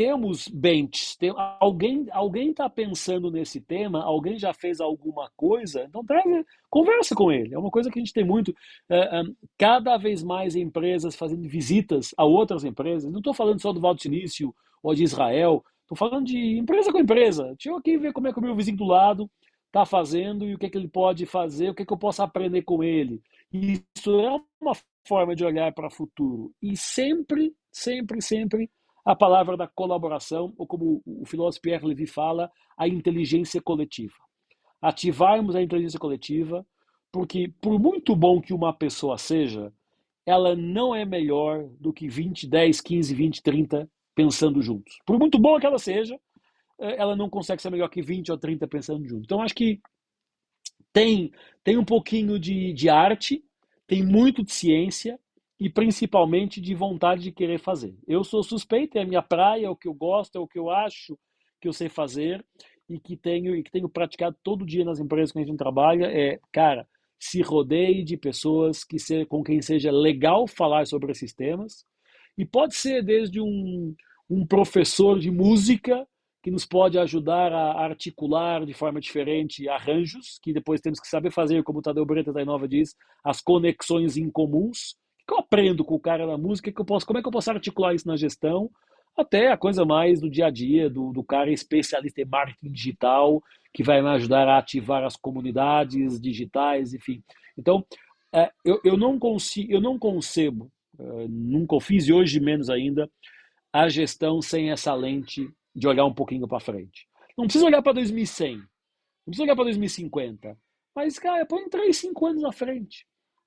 temos bench, tem, alguém alguém está pensando nesse tema, alguém já fez alguma coisa, então traz, conversa com ele. É uma coisa que a gente tem muito. É, é, cada vez mais empresas fazendo visitas a outras empresas. Não estou falando só do Val do Silício ou de Israel, estou falando de empresa com empresa. Deixa eu aqui ver como é que o meu vizinho do lado está fazendo e o que, é que ele pode fazer, o que, é que eu posso aprender com ele. Isso é uma forma de olhar para o futuro. E sempre, sempre, sempre a palavra da colaboração, ou como o filósofo Pierre Levy fala, a inteligência coletiva. Ativarmos a inteligência coletiva, porque por muito bom que uma pessoa seja, ela não é melhor do que 20, 10, 15, 20, 30 pensando juntos. Por muito bom que ela seja, eh, ela não consegue ser melhor que 20 ou 30 pensando juntos. Então acho que tem, tem um pouquinho de, de arte, tem muito de ciência, e principalmente de vontade de querer fazer. Eu sou suspeito, é a minha praia, é o que eu gosto, é o que eu acho que eu sei fazer e que tenho e que tenho praticado todo dia nas empresas que a gente trabalha é, cara, se rodeie de pessoas que se, com quem seja legal falar sobre esses temas. E pode ser desde um, um professor de música que nos pode ajudar a articular de forma diferente arranjos, que depois temos que saber fazer, como o Tadeu Breta da Inova diz, as conexões incomuns que eu aprendo com o cara da música, que eu posso, como é que eu posso articular isso na gestão, até a coisa mais do dia a dia, do, do cara especialista em marketing digital, que vai me ajudar a ativar as comunidades digitais, enfim. Então, é, eu, eu, não consigo, eu não concebo, é, nunca fiz e hoje menos ainda, a gestão sem essa lente de olhar um pouquinho para frente. Não precisa olhar para 2100, não precisa olhar para 2050, mas, cara, põe 3, 5 anos na frente.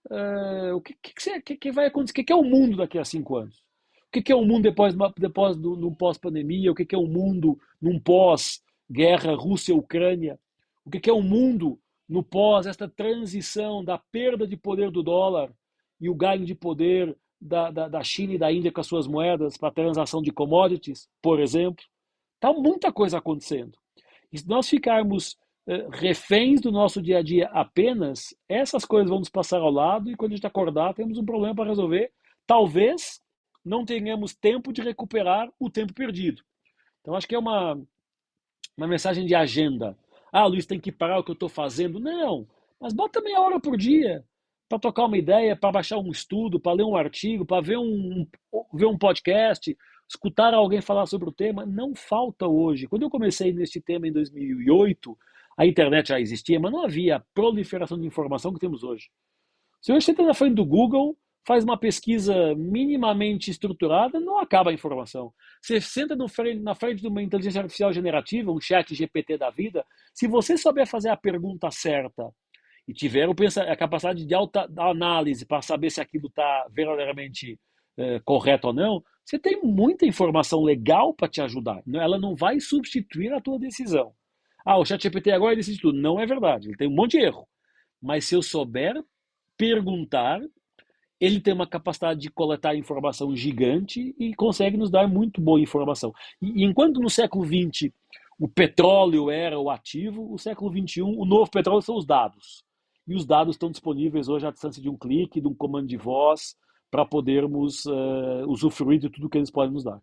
Uh, o que, que, que, que, vai acontecer? O que, é o mundo daqui a cinco anos? O que, é o mundo depois, depois do, no pós-pandemia? O que, é o mundo num pós-guerra Rússia-Ucrânia? O que, é o mundo no pós esta transição da perda de poder do dólar e o ganho de poder da, da, da China e da Índia com as suas moedas para transação de commodities, por exemplo? Está muita coisa acontecendo. E se nós ficarmos reféns do nosso dia a dia apenas, essas coisas vão nos passar ao lado e quando a gente acordar temos um problema para resolver. Talvez não tenhamos tempo de recuperar o tempo perdido. Então acho que é uma, uma mensagem de agenda. Ah, Luiz, tem que parar o que eu estou fazendo. Não, mas bota meia hora por dia para tocar uma ideia, para baixar um estudo, para ler um artigo, para ver um, ver um podcast, escutar alguém falar sobre o tema. Não falta hoje. Quando eu comecei neste tema em 2008, a internet já existia, mas não havia a proliferação de informação que temos hoje. Se hoje você está na frente do Google, faz uma pesquisa minimamente estruturada, não acaba a informação. Você senta frente, na frente de uma inteligência artificial generativa, um chat GPT da vida, se você souber fazer a pergunta certa e tiver a capacidade de alta análise para saber se aquilo está verdadeiramente é, correto ou não, você tem muita informação legal para te ajudar. Ela não vai substituir a tua decisão. Ah, o ChatGPT agora decide tudo. Não é verdade. Ele tem um monte de erro. Mas se eu souber perguntar, ele tem uma capacidade de coletar informação gigante e consegue nos dar muito boa informação. E, enquanto no século XX o petróleo era o ativo, o século XXI o novo petróleo são os dados. E os dados estão disponíveis hoje à distância de um clique, de um comando de voz, para podermos uh, usufruir de tudo que eles podem nos dar.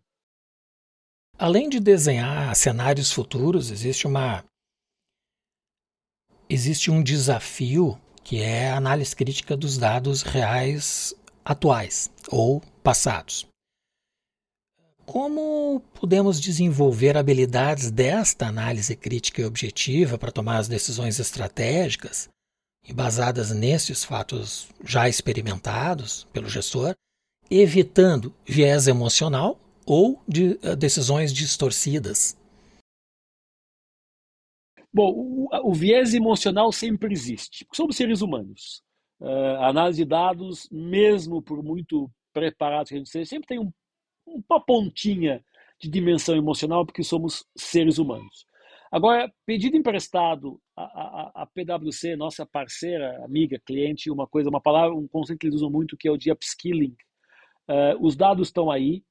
Além de desenhar cenários futuros, existe uma existe um desafio que é a análise crítica dos dados reais atuais ou passados. Como podemos desenvolver habilidades desta análise crítica e objetiva para tomar as decisões estratégicas basadas nesses fatos já experimentados pelo gestor, evitando viés emocional ou de, uh, decisões distorcidas. Bom, o, o, viés emocional sempre existe, porque somos seres humanos. Uh, a análise de dados, mesmo por muito preparados que a gente seja, sempre tem um, uma pontinha de dimensão emocional, porque somos seres humanos. Agora, pedido emprestado a, PwC, nossa parceira, amiga, cliente, uma coisa, uma palavra, um conceito que eles usam muito que é o de upskilling. Uh, os dados estão aí,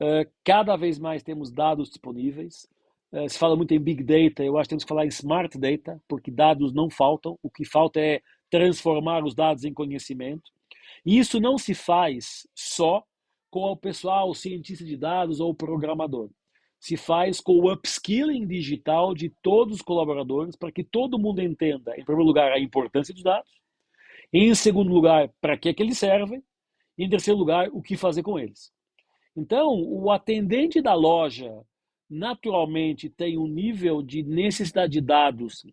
uh, cada vez mais temos dados disponíveis. Uh, se fala muito em big data, eu acho que temos que falar em smart data, porque dados não faltam. O que falta é transformar os dados em conhecimento. E isso não se faz só com o pessoal, o cientista de dados ou o programador se faz com o upskilling digital de todos os colaboradores para que todo mundo entenda, em primeiro lugar, a importância dos dados, em segundo lugar, para que, é que eles servem, e em terceiro lugar, o que fazer com eles. Então, o atendente da loja naturalmente tem um nível de necessidade de dados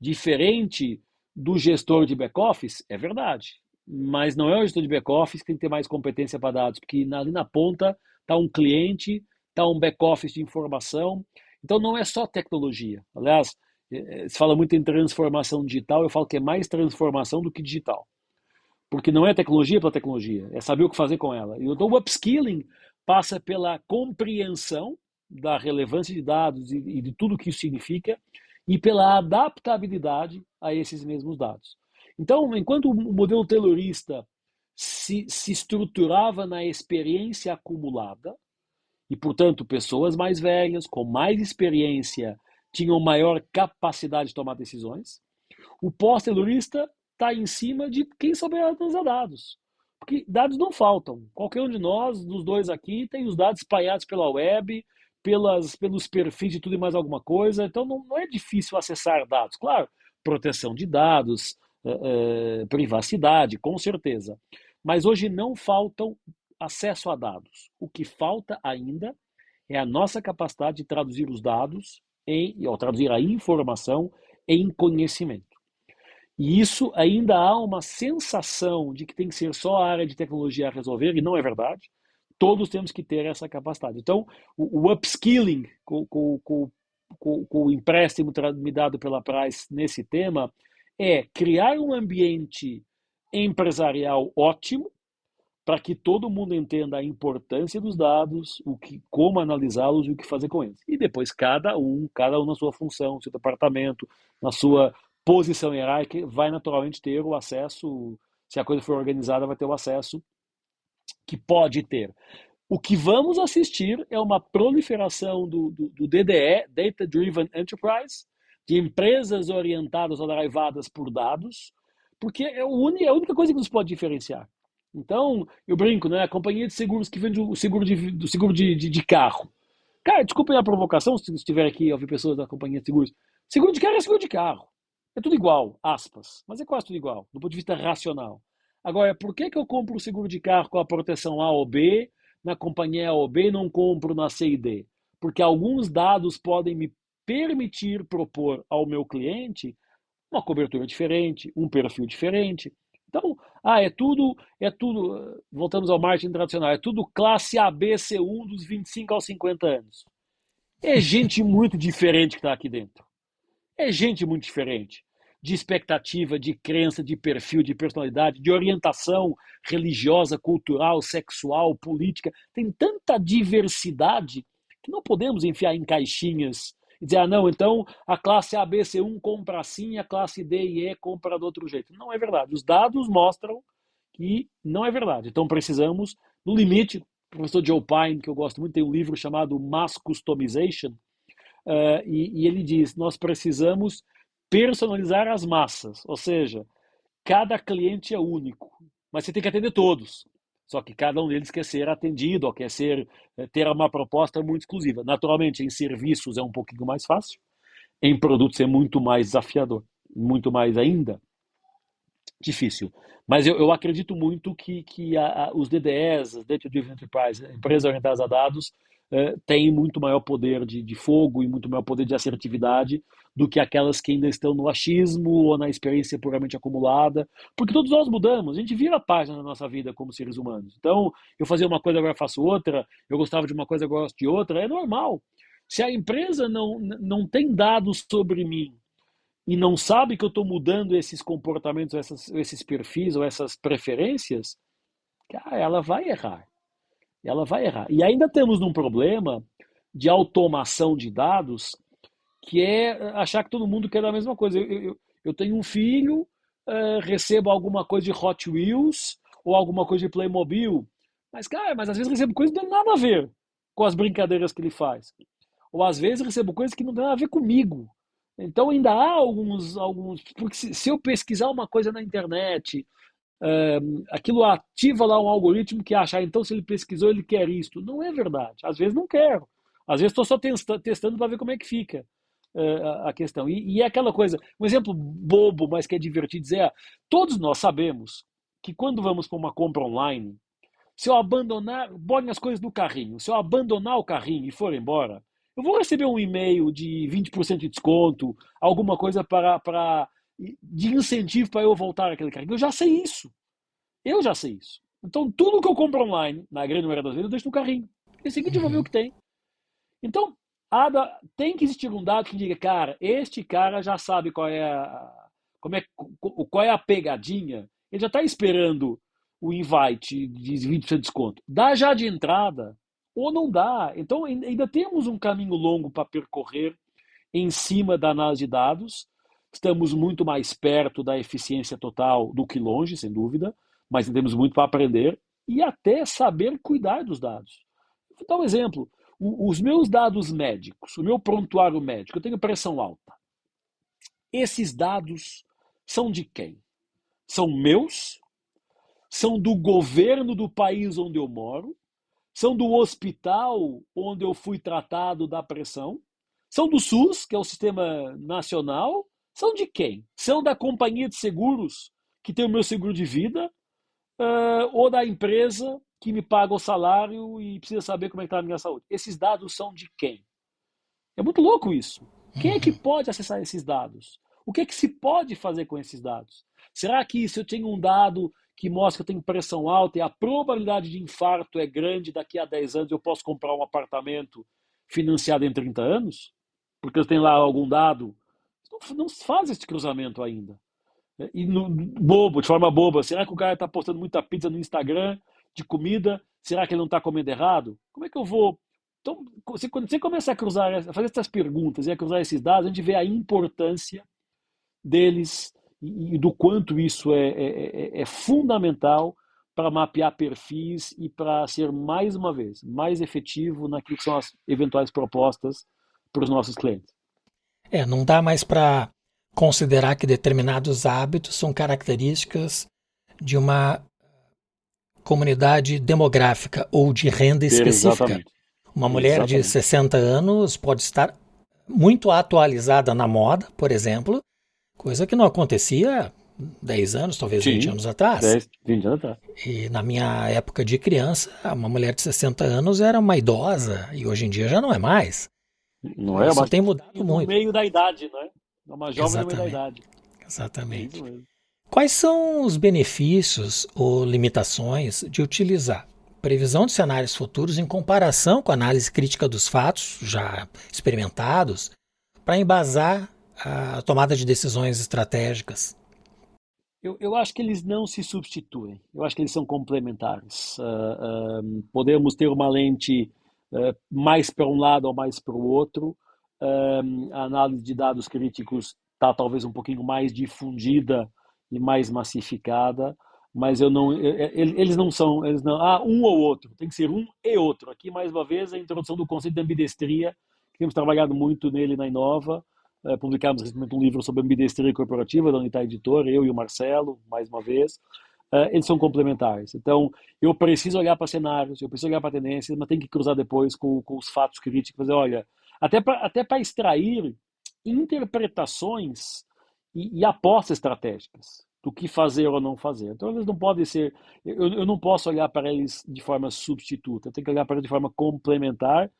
diferente do gestor de back-office, é verdade. Mas não é o gestor de back-office que tem que ter mais competência para dados, porque ali na ponta está um cliente está um back-office de informação. Então, não é só tecnologia. Aliás, é, é, se fala muito em transformação digital, eu falo que é mais transformação do que digital. Porque não é tecnologia pela tecnologia, é saber o que fazer com ela. Então, o upskilling passa pela compreensão da relevância de dados e de tudo que isso significa e pela adaptabilidade a esses mesmos dados. Então, enquanto o modelo taylorista se, se estruturava na experiência acumulada, e, portanto, pessoas mais velhas, com mais experiência, tinham maior capacidade de tomar decisões. O pós-terrorista está em cima de quem souber analisar dados. Porque dados não faltam. Qualquer um de nós, dos dois aqui, tem os dados espalhados pela web, pelas, pelos perfis de tudo e mais alguma coisa. Então não, não é difícil acessar dados. Claro, proteção de dados, é, privacidade, com certeza. Mas hoje não faltam acesso a dados. O que falta ainda é a nossa capacidade de traduzir os dados em, ou traduzir a informação em conhecimento. E isso ainda há uma sensação de que tem que ser só a área de tecnologia a resolver, e não é verdade. Todos temos que ter essa capacidade. Então, o, o upskilling, com, com, com, com, o empréstimo me dado pela Price nesse tema, é criar um ambiente empresarial ótimo, para que todo mundo entenda a importância dos dados, o que, como analisá-los e o que fazer com eles. E depois cada um, cada um na sua função, seu departamento, na sua posição hierárquica, vai naturalmente ter o acesso, se a coisa for organizada, vai ter o acesso que pode ter. O que vamos assistir é uma proliferação do, do, do DDE, Data Driven Enterprise, de empresas orientadas ou derivadas por dados, porque é, é a única coisa que nos pode diferenciar. Então, eu brinco, né? A companhia de seguros que vende o seguro de, do seguro de, de, de carro. Cara, desculpem a provocação se estiver aqui ouvir pessoas da companhia de seguros. Seguro de carro é seguro de carro. É tudo igual, aspas. Mas é quase tudo igual, do ponto de vista racional. Agora, por que, que eu compro o seguro de carro com a proteção A ou B, na companhia A ou B, não compro na C e D? Porque alguns dados podem me permitir propor ao meu cliente uma cobertura diferente, um perfil diferente. Então, ah, é tudo, é tudo, voltamos ao marketing tradicional, é tudo classe ABC1 dos 25 aos 50 anos. É gente muito diferente que está aqui dentro. É gente muito diferente. De expectativa, de crença, de perfil, de personalidade, de orientação religiosa, cultural, sexual, política. Tem tanta diversidade que não podemos enfiar em caixinhas e dizer, ah, não, então a classe ABC1 compra assim, a classe D e E compra do outro jeito. Não é verdade. Os dados mostram que não é verdade. Então precisamos, no limite, o professor Joe Pine, que eu gosto muito, tem um livro chamado Mass Customization, uh, e, e ele diz: nós precisamos personalizar as massas, ou seja, cada cliente é único, mas você tem que atender todos. Só que cada um deles quer ser atendido, quer ser eh, ter uma proposta muito exclusiva. Naturalmente, em serviços é um pouquinho mais fácil, em produtos é muito mais desafiador, muito mais ainda difícil. Mas eu, eu acredito muito que, que a, a, os DDEs, as Data Driven Enterprise, empresas orientadas a dados, eh, têm muito maior poder de, de fogo e muito maior poder de assertividade do que aquelas que ainda estão no achismo ou na experiência puramente acumulada, porque todos nós mudamos, a gente vira a página na nossa vida como seres humanos. Então, eu fazia uma coisa, agora faço outra, eu gostava de uma coisa, agora gosto de outra, é normal. Se a empresa não, não tem dados sobre mim e não sabe que eu estou mudando esses comportamentos, essas, esses perfis ou essas preferências, ela vai errar. Ela vai errar. E ainda temos um problema de automação de dados que é achar que todo mundo quer a mesma coisa. Eu, eu, eu tenho um filho, uh, recebo alguma coisa de Hot Wheels ou alguma coisa de Playmobil, mas, cara, mas às vezes recebo coisas que não tem nada a ver com as brincadeiras que ele faz. Ou às vezes recebo coisas que não tem nada a ver comigo. Então ainda há alguns. alguns porque se, se eu pesquisar uma coisa na internet, uh, aquilo ativa lá um algoritmo que acha, ah, então se ele pesquisou, ele quer isto. Não é verdade. Às vezes não quero. Às vezes estou só testando para ver como é que fica a questão. E, e, é aquela coisa, um exemplo bobo, mas que é divertido dizer, é, todos nós sabemos que quando vamos para uma compra online, se eu abandonar, botem as coisas no carrinho, se eu abandonar o carrinho e for embora, eu vou receber um e-mail de 20% de desconto, alguma coisa para, para de incentivo para eu voltar aquele carrinho. Eu já sei isso. Eu já sei isso. Então, tudo que eu compro online, na grande maioria das vezes, eu deixo no carrinho. E seguinte, eu vou ver o que tem. Então, tem que existir um dado que diga, cara, este cara já sabe qual é a, como é, qual é a pegadinha, ele já está esperando o invite de 20% de desconto. Dá já de entrada ou não dá. Então ainda temos um caminho longo para percorrer em cima da análise de dados. Estamos muito mais perto da eficiência total do que longe, sem dúvida, mas temos muito para aprender e até saber cuidar dos dados. Vou dar um exemplo os meus dados médicos, o meu prontuário médico, eu tenho pressão alta. Esses dados são de quem? São meus? São do governo do país onde eu moro? São do hospital onde eu fui tratado da pressão? São do SUS, que é o sistema nacional? São de quem? São da companhia de seguros, que tem o meu seguro de vida? Uh, ou da empresa que me paga o salário e precisa saber como é está a minha saúde. Esses dados são de quem? É muito louco isso. Quem é que uhum. pode acessar esses dados? O que é que se pode fazer com esses dados? Será que se eu tenho um dado que mostra que eu tenho pressão alta e a probabilidade de infarto é grande daqui a 10 anos, eu posso comprar um apartamento financiado em 30 anos? Porque eu tenho lá algum dado. Não, não faz esse cruzamento ainda. E no, bobo, de forma boba, será que o cara está postando muita pizza no Instagram de comida, será que ele não está comendo errado? Como é que eu vou? Então, quando você começa a cruzar, a fazer essas perguntas e a cruzar esses dados, a gente vê a importância deles e, do quanto isso é, é, é, é fundamental para mapear perfis e para ser, mais uma vez, mais efetivo naquilo que são as eventuais propostas para os nossos clientes. É, não dá mais para considerar que determinados hábitos são características de uma comunidade demográfica ou de renda específica. Exatamente. Uma mulher Exatamente. de 60 anos pode estar muito atualizada na moda, por exemplo, coisa que não acontecia 10 anos, talvez Sim, 20 anos atrás. 10, 20 anos atrás. E na minha época de criança, uma mulher de 60 anos era uma idosa e hoje em dia já não é mais. Não é, mas tem mudado no muito. No meio da idade, não é? é uma jovem Exatamente. no meio da idade. Exatamente. É Quais são os benefícios ou limitações de utilizar previsão de cenários futuros em comparação com a análise crítica dos fatos já experimentados para embasar a tomada de decisões estratégicas? Eu, eu, acho que eles não se substituem. Eu acho que eles são complementares. Uh, uh, podemos ter uma lente mais para um lado ou mais para o outro. a análise de dados críticos está talvez um pouquinho mais difundida e mais massificada, mas eu não, eles não são, eles não, ah, um ou outro, tem que ser um e outro. Aqui mais uma vez a introdução do conceito de ambidestria, que temos trabalhado muito nele na Inova. Publicamos recentemente um livro sobre ambidestria corporativa da Unitar Editora, eu e o Marcelo, mais uma vez. Uh, eles são complementares. Então, eu preciso olhar para cenários, eu preciso olhar para tendências, mas tem que cruzar depois com, com os fatos críticos. Fazer, olha, até para até extrair interpretações e, e, apostas estratégicas do que fazer ou não fazer. Então, eles não podem ser. Eu, eu não posso olhar para eles de forma substituta, eu tenho que olhar para eles de forma complementar.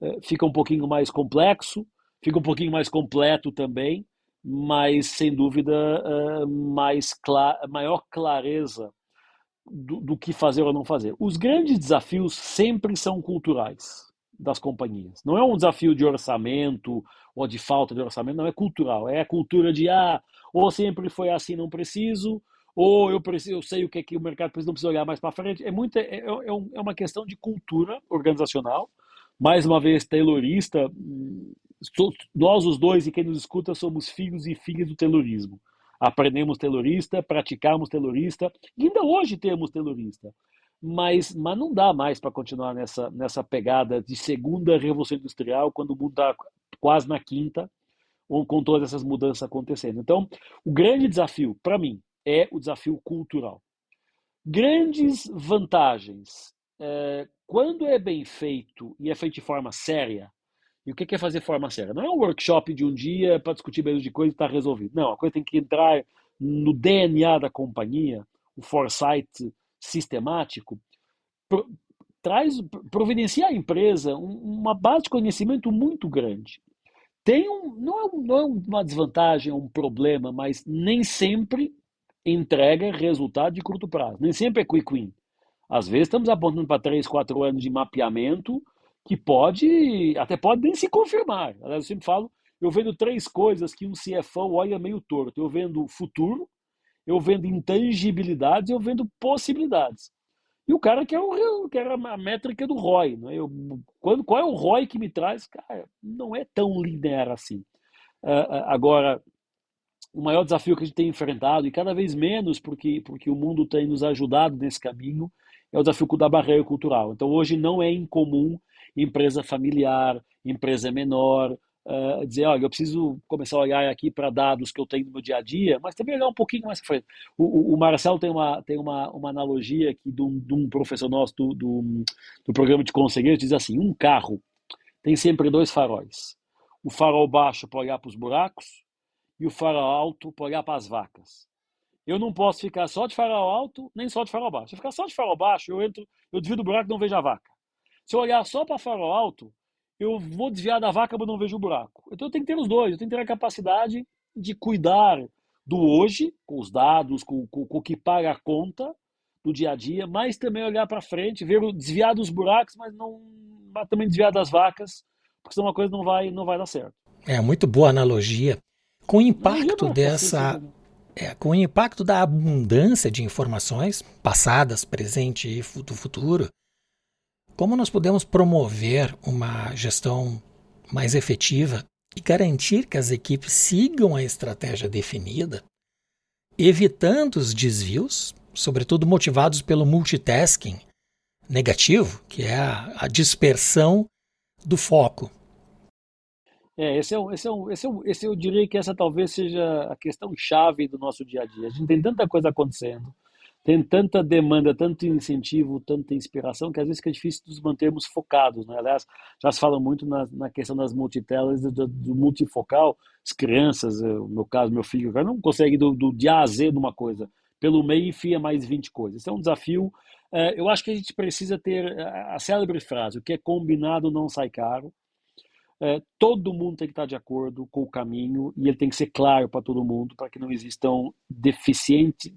Uh, fica um pouquinho mais complexo, fica um pouquinho mais completo também, mas sem dúvida uh, mais clara, maior clareza do, do, que fazer ou não fazer. Os grandes desafios sempre são culturais das companhias. Não é um desafio de orçamento ou de falta de orçamento, não é cultural. É a cultura de ah, ou sempre foi assim, não preciso, ou eu preciso, eu sei o que é que o mercado precisa, não precisa olhar mais para frente. É muita, é, é, é uma questão de cultura organizacional. Mais uma vez, Taylorista, nós os dois e quem nos escuta somos filhos e filhas do Taylorismo. Aprendemos Taylorista, praticamos Taylorista, e ainda hoje temos Taylorista. Mas, mas não dá mais para continuar nessa, nessa pegada de segunda revolução industrial, quando o mundo está quase na quinta, com todas essas mudanças acontecendo. Então, o grande desafio, para mim, é o desafio cultural. Grandes vantagens. É, quando é bem feito e é feito de forma séria, e o que é fazer forma séria? Não é um workshop de um dia para discutir meio de coisa e está resolvido. Não, a coisa tem que entrar no DNA da companhia, o foresight sistemático, pro, traz, providencia à empresa uma base de conhecimento muito grande. Tem um, não, é, não é uma desvantagem, é um problema, mas nem sempre entrega resultado de curto prazo. Nem sempre é quick win. Às vezes estamos apontando para 3, 4 anos de mapeamento que pode, até pode nem se confirmar. Eu sempre falo, eu vendo três coisas que um CFO olha meio torto. Eu vendo futuro, eu vendo intangibilidades, eu vendo possibilidades. E o cara quer, o, quer a métrica do ROI. Né? Eu, quando, qual é o ROI que me traz? Cara, não é tão linear assim. Uh, agora, o maior desafio que a gente tem enfrentado, e cada vez menos porque, porque o mundo tem nos ajudado nesse caminho, é o desafio da barreira cultural. Então, hoje não é incomum empresa familiar, empresa menor, uh, dizer, olha, eu preciso começar a olhar aqui para dados que eu tenho no meu dia a dia, mas também olhar um pouquinho mais frente. O, o, o Marcelo tem uma, tem uma, uma analogia aqui de um, de um professor nosso do, do, do programa de conselheiros, diz assim, um carro tem sempre dois faróis. O farol baixo para olhar para os buracos e o farol alto para olhar para as vacas. Eu não posso ficar só de farol alto, nem só de farol baixo. Se eu ficar só de farol baixo, eu entro, eu desvio do buraco e não vejo a vaca. Se eu olhar só para farol alto, eu vou desviar da vaca, mas não vejo o buraco. Então eu tenho que ter os dois, eu tenho que ter a capacidade de cuidar do hoje, com os dados, com, com, com o que paga a conta do dia a dia, mas também olhar para frente, ver desviar dos buracos, mas não mas também desviar das vacas, porque senão uma coisa não vai, não vai dar certo. É muito boa analogia. Com o impacto não, dessa. É, com o impacto da abundância de informações passadas, presente e do futuro, como nós podemos promover uma gestão mais efetiva e garantir que as equipes sigam a estratégia definida, evitando os desvios, sobretudo motivados pelo multitasking negativo, que é a, dispersão do foco. É, esse, é esse, é esse, é esse eu diria que essa talvez seja a questão chave do nosso dia a dia. A gente tem tanta coisa acontecendo, tem tanta demanda, tanto incentivo, tanta inspiração, que às vezes é difícil nos mantermos focados. Né? Aliás, já se fala muito na, na questão das multitelas, do, do, multifocal. As crianças, no meu caso, meu filho, não consegue do, do de A a Z de uma coisa. Pelo meio enfia mais 20 coisas. Esse é um desafio. É, eu acho que a gente precisa ter a célebre frase: o que é combinado não sai caro. É, todo mundo tem que estar de acordo com o caminho e ele tem que ser claro para todo mundo para que não existam deficientes,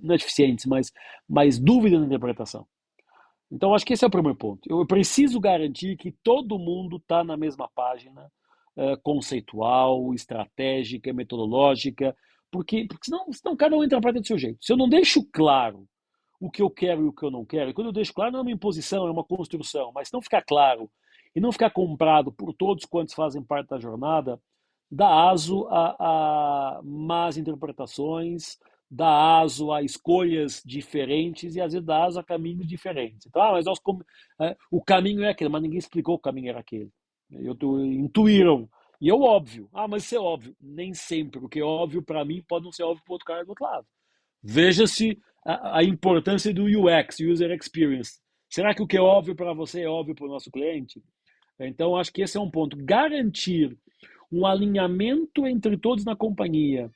não é deficientes, mas, mas dúvida na interpretação. Então, acho que esse é o primeiro ponto. Eu preciso garantir que todo mundo está na mesma página uh, conceitual, estratégica, metodológica, porque, porque senão, senão cada um interpreta do seu jeito. Se eu não deixo claro o que eu quero e o que eu não quero, e quando eu deixo claro, não é uma imposição, é uma construção, mas se não ficar claro e não ficar comprado por todos quantos fazem parte da jornada, dá aso a, a más interpretações, dá aso a escolhas diferentes e às vezes dá aso a caminhos diferentes. Então, ah, mas nós, é, o caminho é aquele, mas ninguém explicou o caminho era aquele. Eu tô, intuíram. E é óbvio. Ah, mas isso é óbvio. Nem sempre. O que é óbvio para mim pode não ser óbvio para outro cara do outro lado. Veja-se a, a, importância do UX, User Experience. Será que o que é óbvio para você é óbvio para o nosso cliente? Então, acho que esse é um ponto. Garantir um alinhamento entre todos na companhia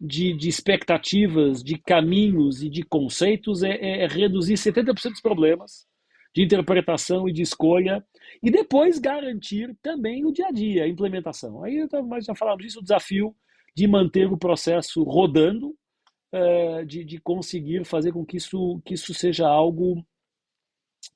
de, de expectativas, de caminhos e de conceitos é, é, é reduzir 70% dos problemas de interpretação e de escolha e depois garantir também o dia a dia, a implementação. Aí nós já falamos disso, o desafio de manter o processo rodando, é, de, de conseguir fazer com que isso, que isso seja algo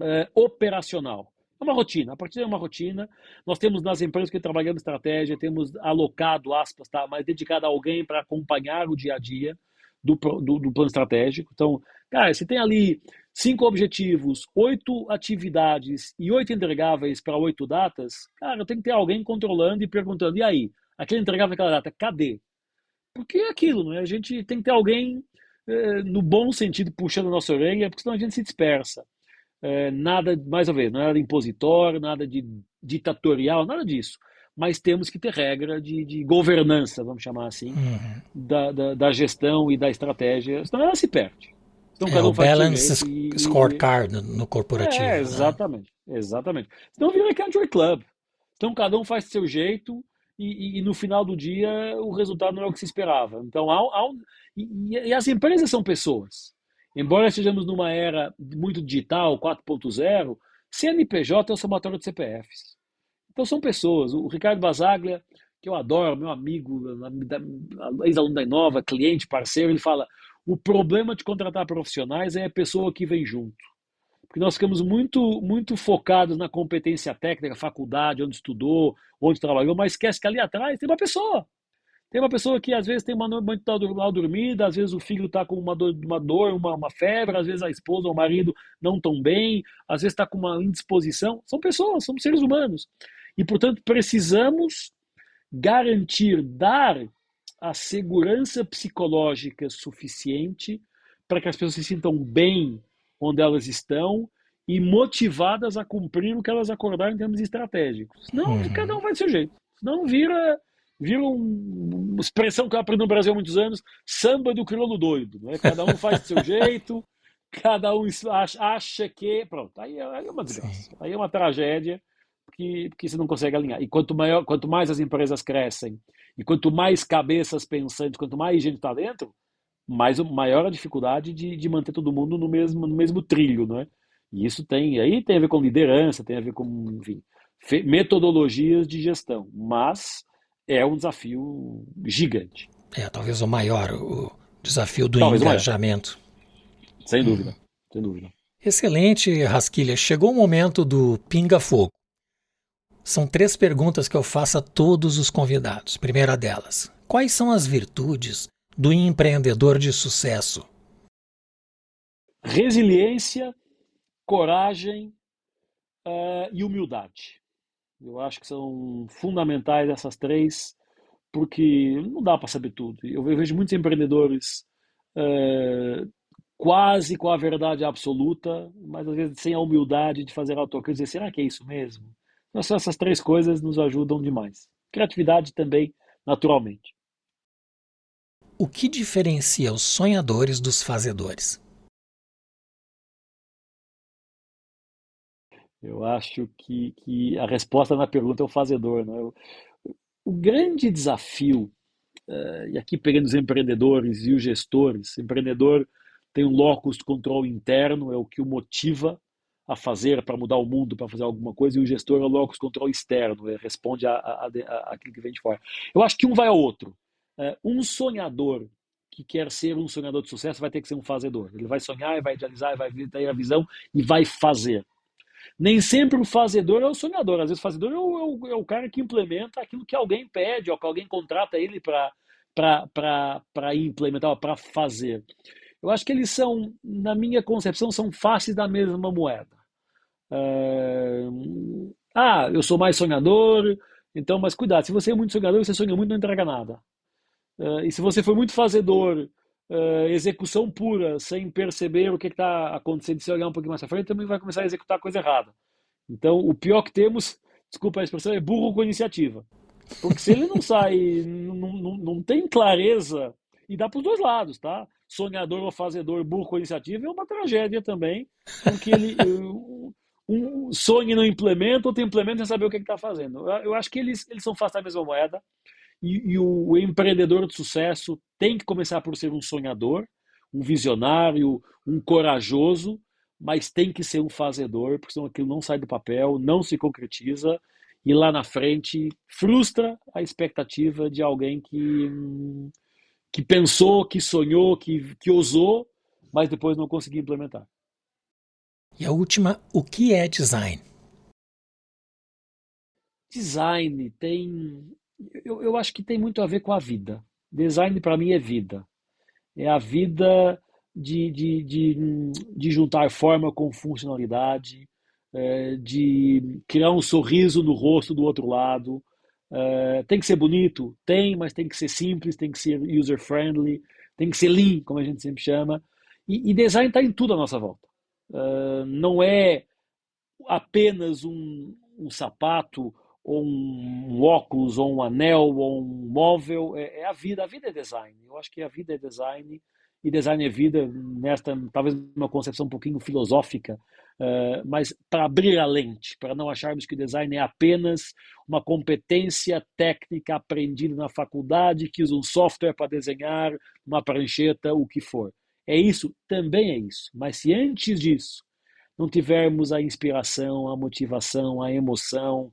é, operacional. É uma rotina, a partir de uma rotina. Nós temos nas empresas que trabalhamos estratégia, temos alocado, aspas, tá, mas dedicado a alguém para acompanhar o dia a dia do, do, do, plano estratégico. Então, cara, você tem ali cinco objetivos, oito atividades e oito entregáveis para oito datas, cara, tem que ter alguém controlando e perguntando, e aí, aquele entregável naquela data, cadê? Porque é aquilo, né? A gente tem que ter alguém, eh, no bom sentido, puxando a nossa orelha, porque senão a gente se dispersa. É, nada, mais uma vez, nada impositório, nada de ditatorial, nada disso. Mas temos que ter regra de, de governança, vamos chamar assim, uhum. da, da, da, gestão e da estratégia, senão ela se perde. Então, é, cada um o balance e, scorecard e... no corporativo. É, né? exatamente, né? exatamente. Senão vira country club. Então, cada um faz do seu jeito e, e, no final do dia o resultado não é o que se esperava. Então, há, há e, e as empresas são pessoas. Embora estejamos numa era muito digital, 4.0, CNPJ é o somatório de CPFs. Então são pessoas. O Ricardo Basaglia, que eu adoro, meu amigo, ex-aluno da Inova, cliente, parceiro, ele fala: o problema de contratar profissionais é a pessoa que vem junto. Porque nós ficamos muito, muito focados na competência técnica, faculdade, onde estudou, onde trabalhou, mas esquece que ali atrás tem uma pessoa. Tem uma pessoa que às vezes tem uma noite mal dormida, às vezes o filho está com uma dor, uma, dor uma, uma, febre, às vezes a esposa ou o marido não estão bem, às vezes está com uma indisposição. São pessoas, são seres humanos. E, portanto, precisamos garantir, dar a segurança psicológica suficiente para que as pessoas se sintam bem onde elas estão e motivadas a cumprir o que elas acordaram em termos estratégicos. Não, uhum. cada um vai do seu jeito. Não vira vira uma expressão que eu aprendi no Brasil há muitos anos, samba do crioulo doido. Né? Cada um faz do seu jeito, cada um acha, que... Pronto, aí, é, aí é uma desgraça. Sim. Aí é uma tragédia que, que você não consegue alinhar. E quanto, maior, quanto mais as empresas crescem, e quanto mais cabeças pensantes, quanto mais gente está dentro, mais maior a dificuldade de, de manter todo mundo no mesmo, no mesmo trilho, não é? E isso tem, aí tem a ver com liderança, tem a ver com, enfim, metodologias de gestão. Mas é um desafio gigante. É, talvez o maior, o desafio do talvez engajamento. Sem dúvida, hum. sem dúvida. Excelente, Rasquilha. Chegou o momento do pinga-fogo. São três perguntas que eu faço a todos os convidados. Primeira delas: quais são as virtudes do empreendedor de sucesso? Resiliência, coragem uh, e humildade. Eu acho que são fundamentais essas três, porque não dá para saber tudo. Eu vejo muitos empreendedores é, quase com a verdade absoluta, mas às vezes sem a humildade de fazer autocrítica e dizer, será que é isso mesmo? Então, essas três coisas nos ajudam demais. Criatividade também, naturalmente. O que diferencia os sonhadores dos fazedores? Eu acho que, que a resposta na pergunta é o fazedor. Né? O, o grande desafio, uh, e aqui pegando os empreendedores e os gestores, empreendedor tem um locus de controle interno, é o que o motiva a fazer para mudar o mundo, para fazer alguma coisa, e o gestor é o locus de controle externo, é, responde a, a, a, aquilo que vem de fora. Eu acho que um vai ao outro. Uh, um sonhador que quer ser um sonhador de sucesso vai ter que ser um fazedor. Ele vai sonhar, vai idealizar, vai ter a visão e vai fazer. Nem sempre o fazedor é o sonhador. Às vezes o fazedor é o, é o, é o cara que implementa aquilo que alguém pede ou que alguém contrata ele para implementar, para fazer. Eu acho que eles são, na minha concepção, são faces da mesma moeda. É, ah, eu sou mais sonhador, então, mas cuidado, se você é muito sonhador, você sonha muito não entrega nada. É, e se você for muito fazedor, uh, execução pura, sem perceber o que está acontecendo, se olhar um pouquinho mais para frente, também vai começar a executar a coisa errada. Então, o pior que temos, desculpa a expressão, é burro com iniciativa. Porque se ele não sai, não, não, não tem clareza, e dá para os dois lados, tá? Sonhador ou fazedor, burro com iniciativa, é uma tragédia também, porque ele um sonha e não implementa, outro implementa sem saber o que está fazendo. Eu acho que eles, eles são face da mesma moeda. E, e o, o, empreendedor de sucesso tem que começar por ser um sonhador, um visionário, um corajoso, mas tem que ser um fazedor, porque senão aquilo não sai do papel, não se concretiza e lá na frente frustra a expectativa de alguém que, que pensou, que sonhou, que, que ousou, mas depois não conseguiu implementar. E a última, o que é design? Design tem eu, eu acho que tem muito a ver com a vida. Design para mim é vida. É a vida de, de, de, de juntar forma com funcionalidade, é, de criar um sorriso no rosto do outro lado. É, tem que ser bonito? Tem, mas tem que ser simples, tem que ser user-friendly, tem que ser lean, como a gente sempre chama. E, e design está em tudo à nossa volta. É, não é apenas um, um sapato ou um óculos, ou um anel, ou um móvel, é, é, a vida. A vida é design. Eu acho que a vida é design e design é vida nesta talvez uma concepção um pouquinho filosófica, uh, mas para abrir a lente, para não acharmos que o design é apenas uma competência técnica aprendida na faculdade, que usa um software para desenhar, uma prancheta, o que for. É isso, também é isso. Mas se antes disso não tivermos a inspiração, a motivação, a emoção,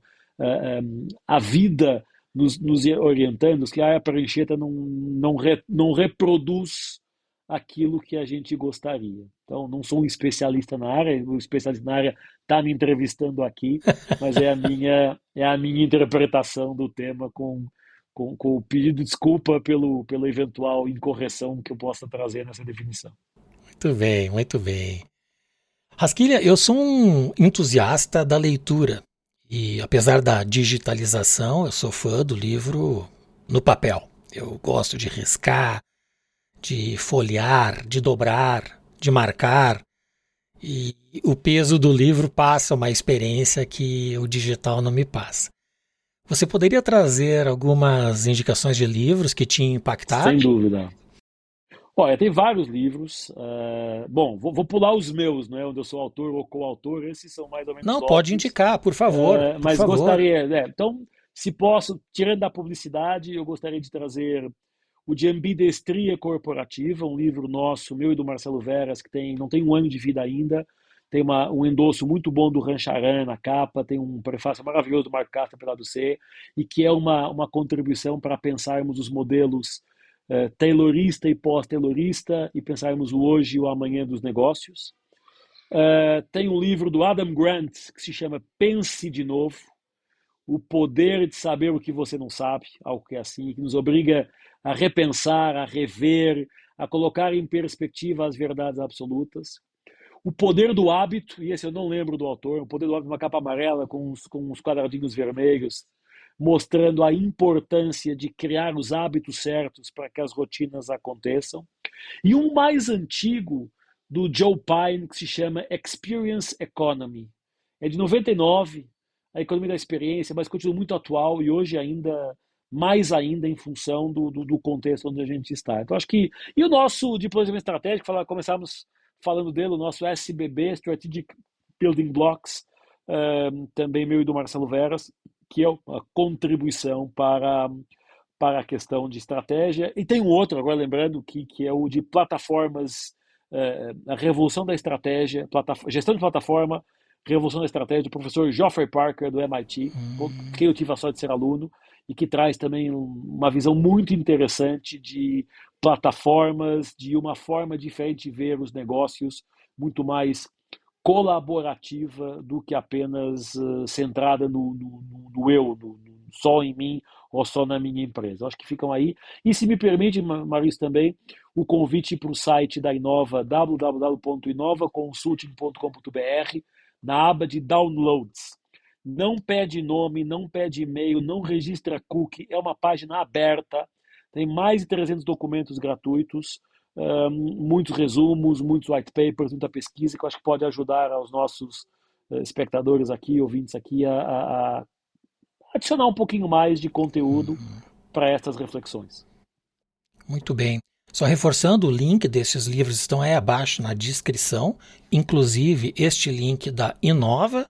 a vida nos, nos orientando, que a prancheta não, não, re, não reproduz aquilo que a gente gostaria. Então, não sou um especialista na área, o especialista na área está me entrevistando aqui, mas é a minha, é a minha interpretação do tema com, com, com o pedido de desculpa pelo, pela eventual incorreção que eu possa trazer nessa definição. Muito bem, muito bem. Rasquilha, eu sou um entusiasta da leitura. E apesar da digitalização, eu sou fã do livro no papel. Eu gosto de riscar, de folhear, de dobrar, de marcar. E o peso do livro passa uma experiência que o digital não me passa. Você poderia trazer algumas indicações de livros que te impactaram? Sem dúvida. Olha, tem vários livros. Uh, bom, vou, vou, pular os meus, não é? Onde eu sou autor ou coautor. Esses são mais ou menos. Não, óbvios. pode indicar, por favor. Uh, por mas favor. gostaria. Né, então, se posso, tirando da publicidade, eu gostaria de trazer o de Ambidestria Corporativa, um livro nosso, meu e do Marcelo Veras, que tem, não tem um ano de vida ainda. Tem uma, um endosso muito bom do Rancharan na capa, tem um prefácio maravilhoso do Marco Castro pela do C, e que é uma, uma contribuição para pensarmos os modelos é, taylorista e pós-taylorista e pensarmos o hoje e o amanhã dos negócios. Uh, tem um livro do Adam Grant que se chama Pense de Novo, o poder de saber o que você não sabe, algo que é assim, que nos obriga a repensar, a rever, a colocar em perspectiva as verdades absolutas. O Poder do Hábito, e esse eu não lembro do autor, o Poder do Hábito, uma capa amarela com com uns quadradinhos vermelhos, mostrando a importância de criar os hábitos certos para que as rotinas aconteçam. E um mais antigo do Joe Pine que se chama Experience Economy. É de 99, a economia da experiência, mas continua muito atual e hoje ainda mais ainda em função do, do, do contexto onde a gente está. Então acho que e o nosso de estratégico, fala, começamos falando dele, o nosso SBB, Strategic Building Blocks, eh, também meu e do Marcelo Veras, que é uma contribuição para, para a questão de estratégia. E tem um outro, agora lembrando, que, que é o de plataformas, é, a revolução da estratégia, gestão de plataforma, revolução da estratégia, do professor Geoffrey Parker, do MIT, hum. que eu tive a sorte de ser aluno, e que traz também uma visão muito interessante de plataformas, de uma forma diferente de ver os negócios, muito mais colaborativa do que apenas uh, centrada no, no, no eu, no, só em mim ou só na minha empresa. Acho que ficam aí. E se me permite, Maurício, também, o convite para o site da Inova, www.inovaconsulting.com.br, na aba de downloads. Não pede nome, não pede e-mail, não registra cookie, é uma página aberta, tem mais de 300 documentos gratuitos, muitos resumos, muitos white papers, muita pesquisa que eu acho que pode ajudar aos nossos eh, espectadores aqui, ouvintes aqui, a, a adicionar um pouquinho mais de conteúdo uhum. para estas reflexões. Muito bem. Só reforçando, o link desses livros estão aí abaixo na descrição, inclusive este link da Inova,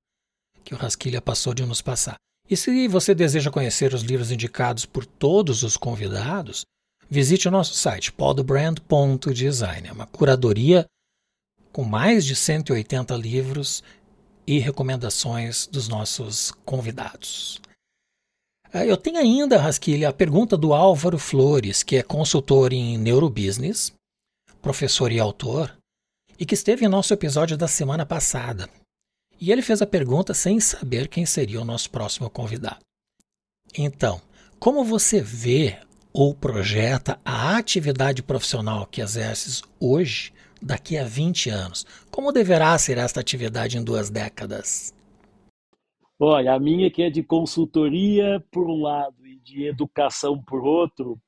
que o Rasquilha passou de nos passar. E se você deseja conhecer os livros indicados por todos os convidados, visite o nosso site podbrand.design. É uma curadoria com mais de 180 livros e recomendações dos nossos convidados. Ah, eu tenho ainda, Rasquilha, a pergunta do Álvaro Flores, que é consultor em neurobusiness, professor e autor, e que esteve em nosso episódio da semana passada. E ele fez a pergunta sem saber quem seria o nosso próximo convidado. Então, como você vê ou projeta a atividade profissional que exerces hoje, daqui a 20 anos? Como deverá ser esta atividade em duas décadas? Olha, a minha que é de consultoria por um lado e de educação por outro,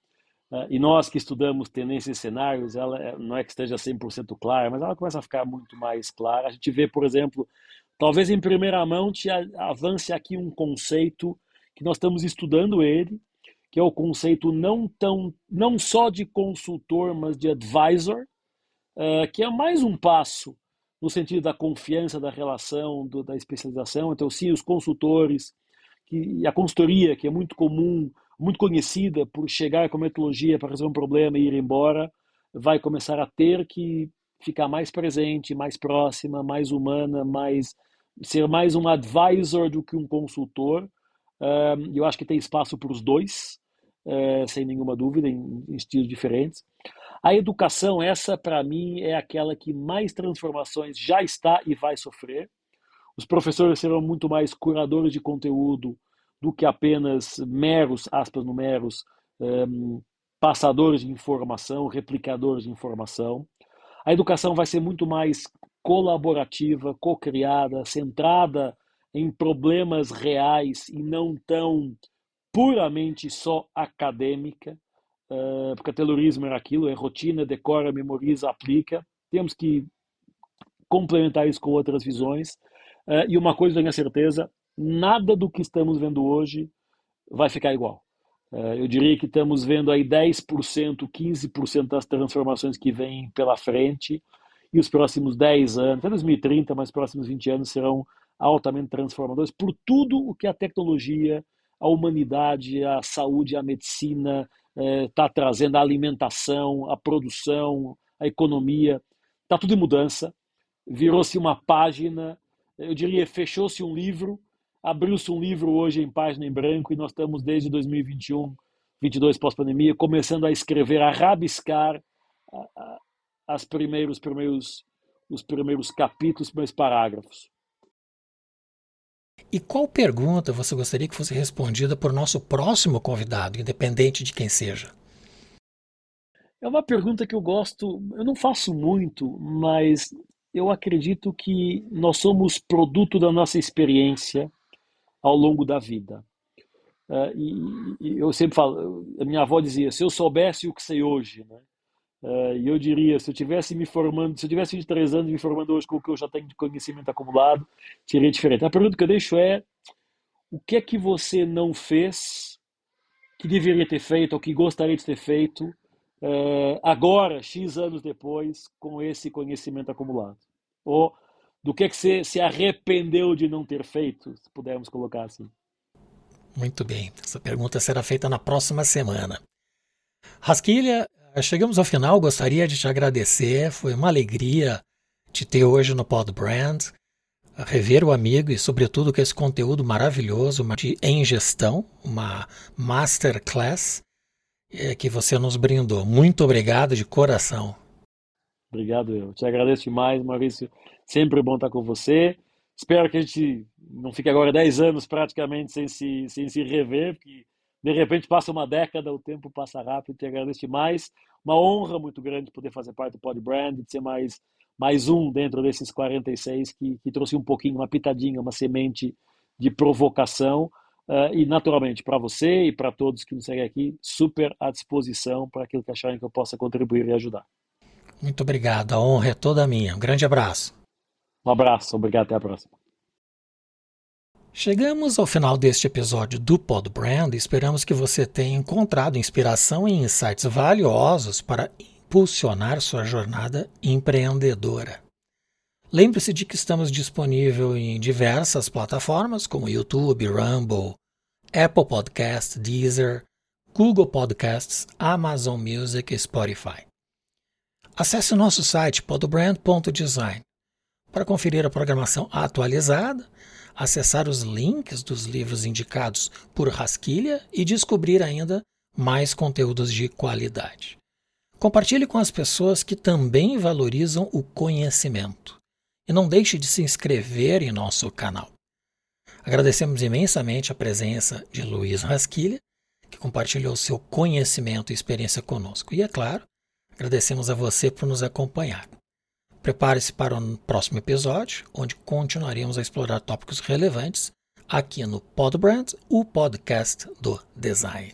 né, e nós que estudamos tendências e cenários, ela é, não é que esteja 100% clara, mas ela começa a ficar muito mais clara. A gente vê, por exemplo, talvez em primeira mão te avance aqui um conceito que nós estamos estudando ele, que é o conceito não tão não só de consultor, mas de advisor, uh, que é mais um passo no sentido da confiança, da relação, do, da especialização. Então, sim, os consultores que, a consultoria, que é muito comum, muito conhecida por chegar com a metodologia para resolver um problema e ir embora, vai começar a ter que ficar mais presente, mais próxima, mais humana, mais ser mais um advisor do que um consultor. Eu acho que tem espaço para os dois, eh, sem nenhuma dúvida, em, em estilos diferentes. A educação, essa para mim é aquela que mais transformações já está e vai sofrer. Os professores serão muito mais curadores de conteúdo do que apenas meros, aspas no meros, um, passadores de informação, replicadores de informação. A educação vai ser muito mais colaborativa, co-criada, centrada em problemas reais e não tão puramente só acadêmica. Eh, porque terrorismo era aquilo, é rotina, decora, memoriza, aplica. Temos que complementar isso com outras visões. Uh, e uma coisa tenho certeza, nada do que estamos vendo hoje vai ficar igual. Uh, eu diria que estamos vendo aí 10%, 15% das transformações que vêm pela frente e os próximos 10 anos, até 2030, mas os próximos 20 anos serão altamente transformadores por tudo o que a tecnologia, a humanidade, a saúde, a medicina, está é, trazendo a alimentação, a produção, a economia, está tudo em mudança. Virou-se uma página, eu diria, fechou-se um livro, abriu-se um livro hoje em página em branco e nós estamos desde 2021, 22 pós-pandemia, começando a escrever, a rabiscar as primeiros, primeiros, os primeiros capítulos, os primeiros parágrafos. E qual pergunta você gostaria que fosse respondida por nosso próximo convidado, independente de quem seja? É uma pergunta que eu gosto, eu não faço muito, mas eu acredito que nós somos produto da nossa experiência ao longo da vida. Uh, e, e, eu sempre falo, a minha avó dizia, se eu soubesse o que sei hoje, né? Uh, e eu diria, se eu tivesse me formando, se eu tivesse 23 anos me formando hoje com o que eu já tenho de conhecimento acumulado, seria diferente. A pergunta que eu deixo é: o que é que você não fez que deveria ter feito ou que gostaria de ter feito uh, agora, X anos depois, com esse conhecimento acumulado? Ou do que é que você se arrependeu de não ter feito, se pudermos colocar assim? Muito bem. Essa pergunta será feita na próxima semana. Rasquilha, Chegamos ao final, gostaria de te agradecer. Foi uma alegria te ter hoje no Pod Brand, rever o amigo e, sobretudo, com esse conteúdo maravilhoso de em gestão, uma masterclass é, que você nos brindou. Muito obrigado de coração. Obrigado, eu te agradeço demais, Maurício. Sempre bom estar com você. Espero que a gente não fique agora 10 anos praticamente sem se, sem se rever, porque de repente passa uma década, o tempo passa rápido. Te agradeço demais. Uma honra muito grande poder fazer parte do Pod Brand, de ser mais, mais um dentro desses 46 que, que trouxe um pouquinho, uma pitadinha, uma semente de provocação. Uh, e naturalmente para você e para todos que nos seguem aqui, super à disposição para aquilo que acharem que eu possa contribuir e ajudar. Muito obrigado, a honra é toda minha. Um grande abraço. Um abraço, obrigado, até a próxima. Chegamos ao final deste episódio do Pod Brand esperamos que você tenha encontrado inspiração e insights valiosos para impulsionar sua jornada empreendedora. Lembre-se de que estamos disponíveis em diversas plataformas como YouTube, Rumble, Apple Podcasts, Deezer, Google Podcasts, Amazon Music e Spotify. Acesse o nosso site podbrand.design para conferir a programação atualizada, acessar os links dos livros indicados por Rasquilha e descobrir ainda mais conteúdos de qualidade. Compartilhe com as pessoas que também valorizam o conhecimento. E não deixe de se inscrever em nosso canal. Agradecemos imensamente a presença de Luiz Rasquilha, que compartilhou seu conhecimento e experiência conosco. E, é claro, agradecemos a você por nos acompanhar. Prepare-se para o próximo episódio, onde continuaremos a explorar tópicos relevantes aqui no Podbrand, o podcast do design.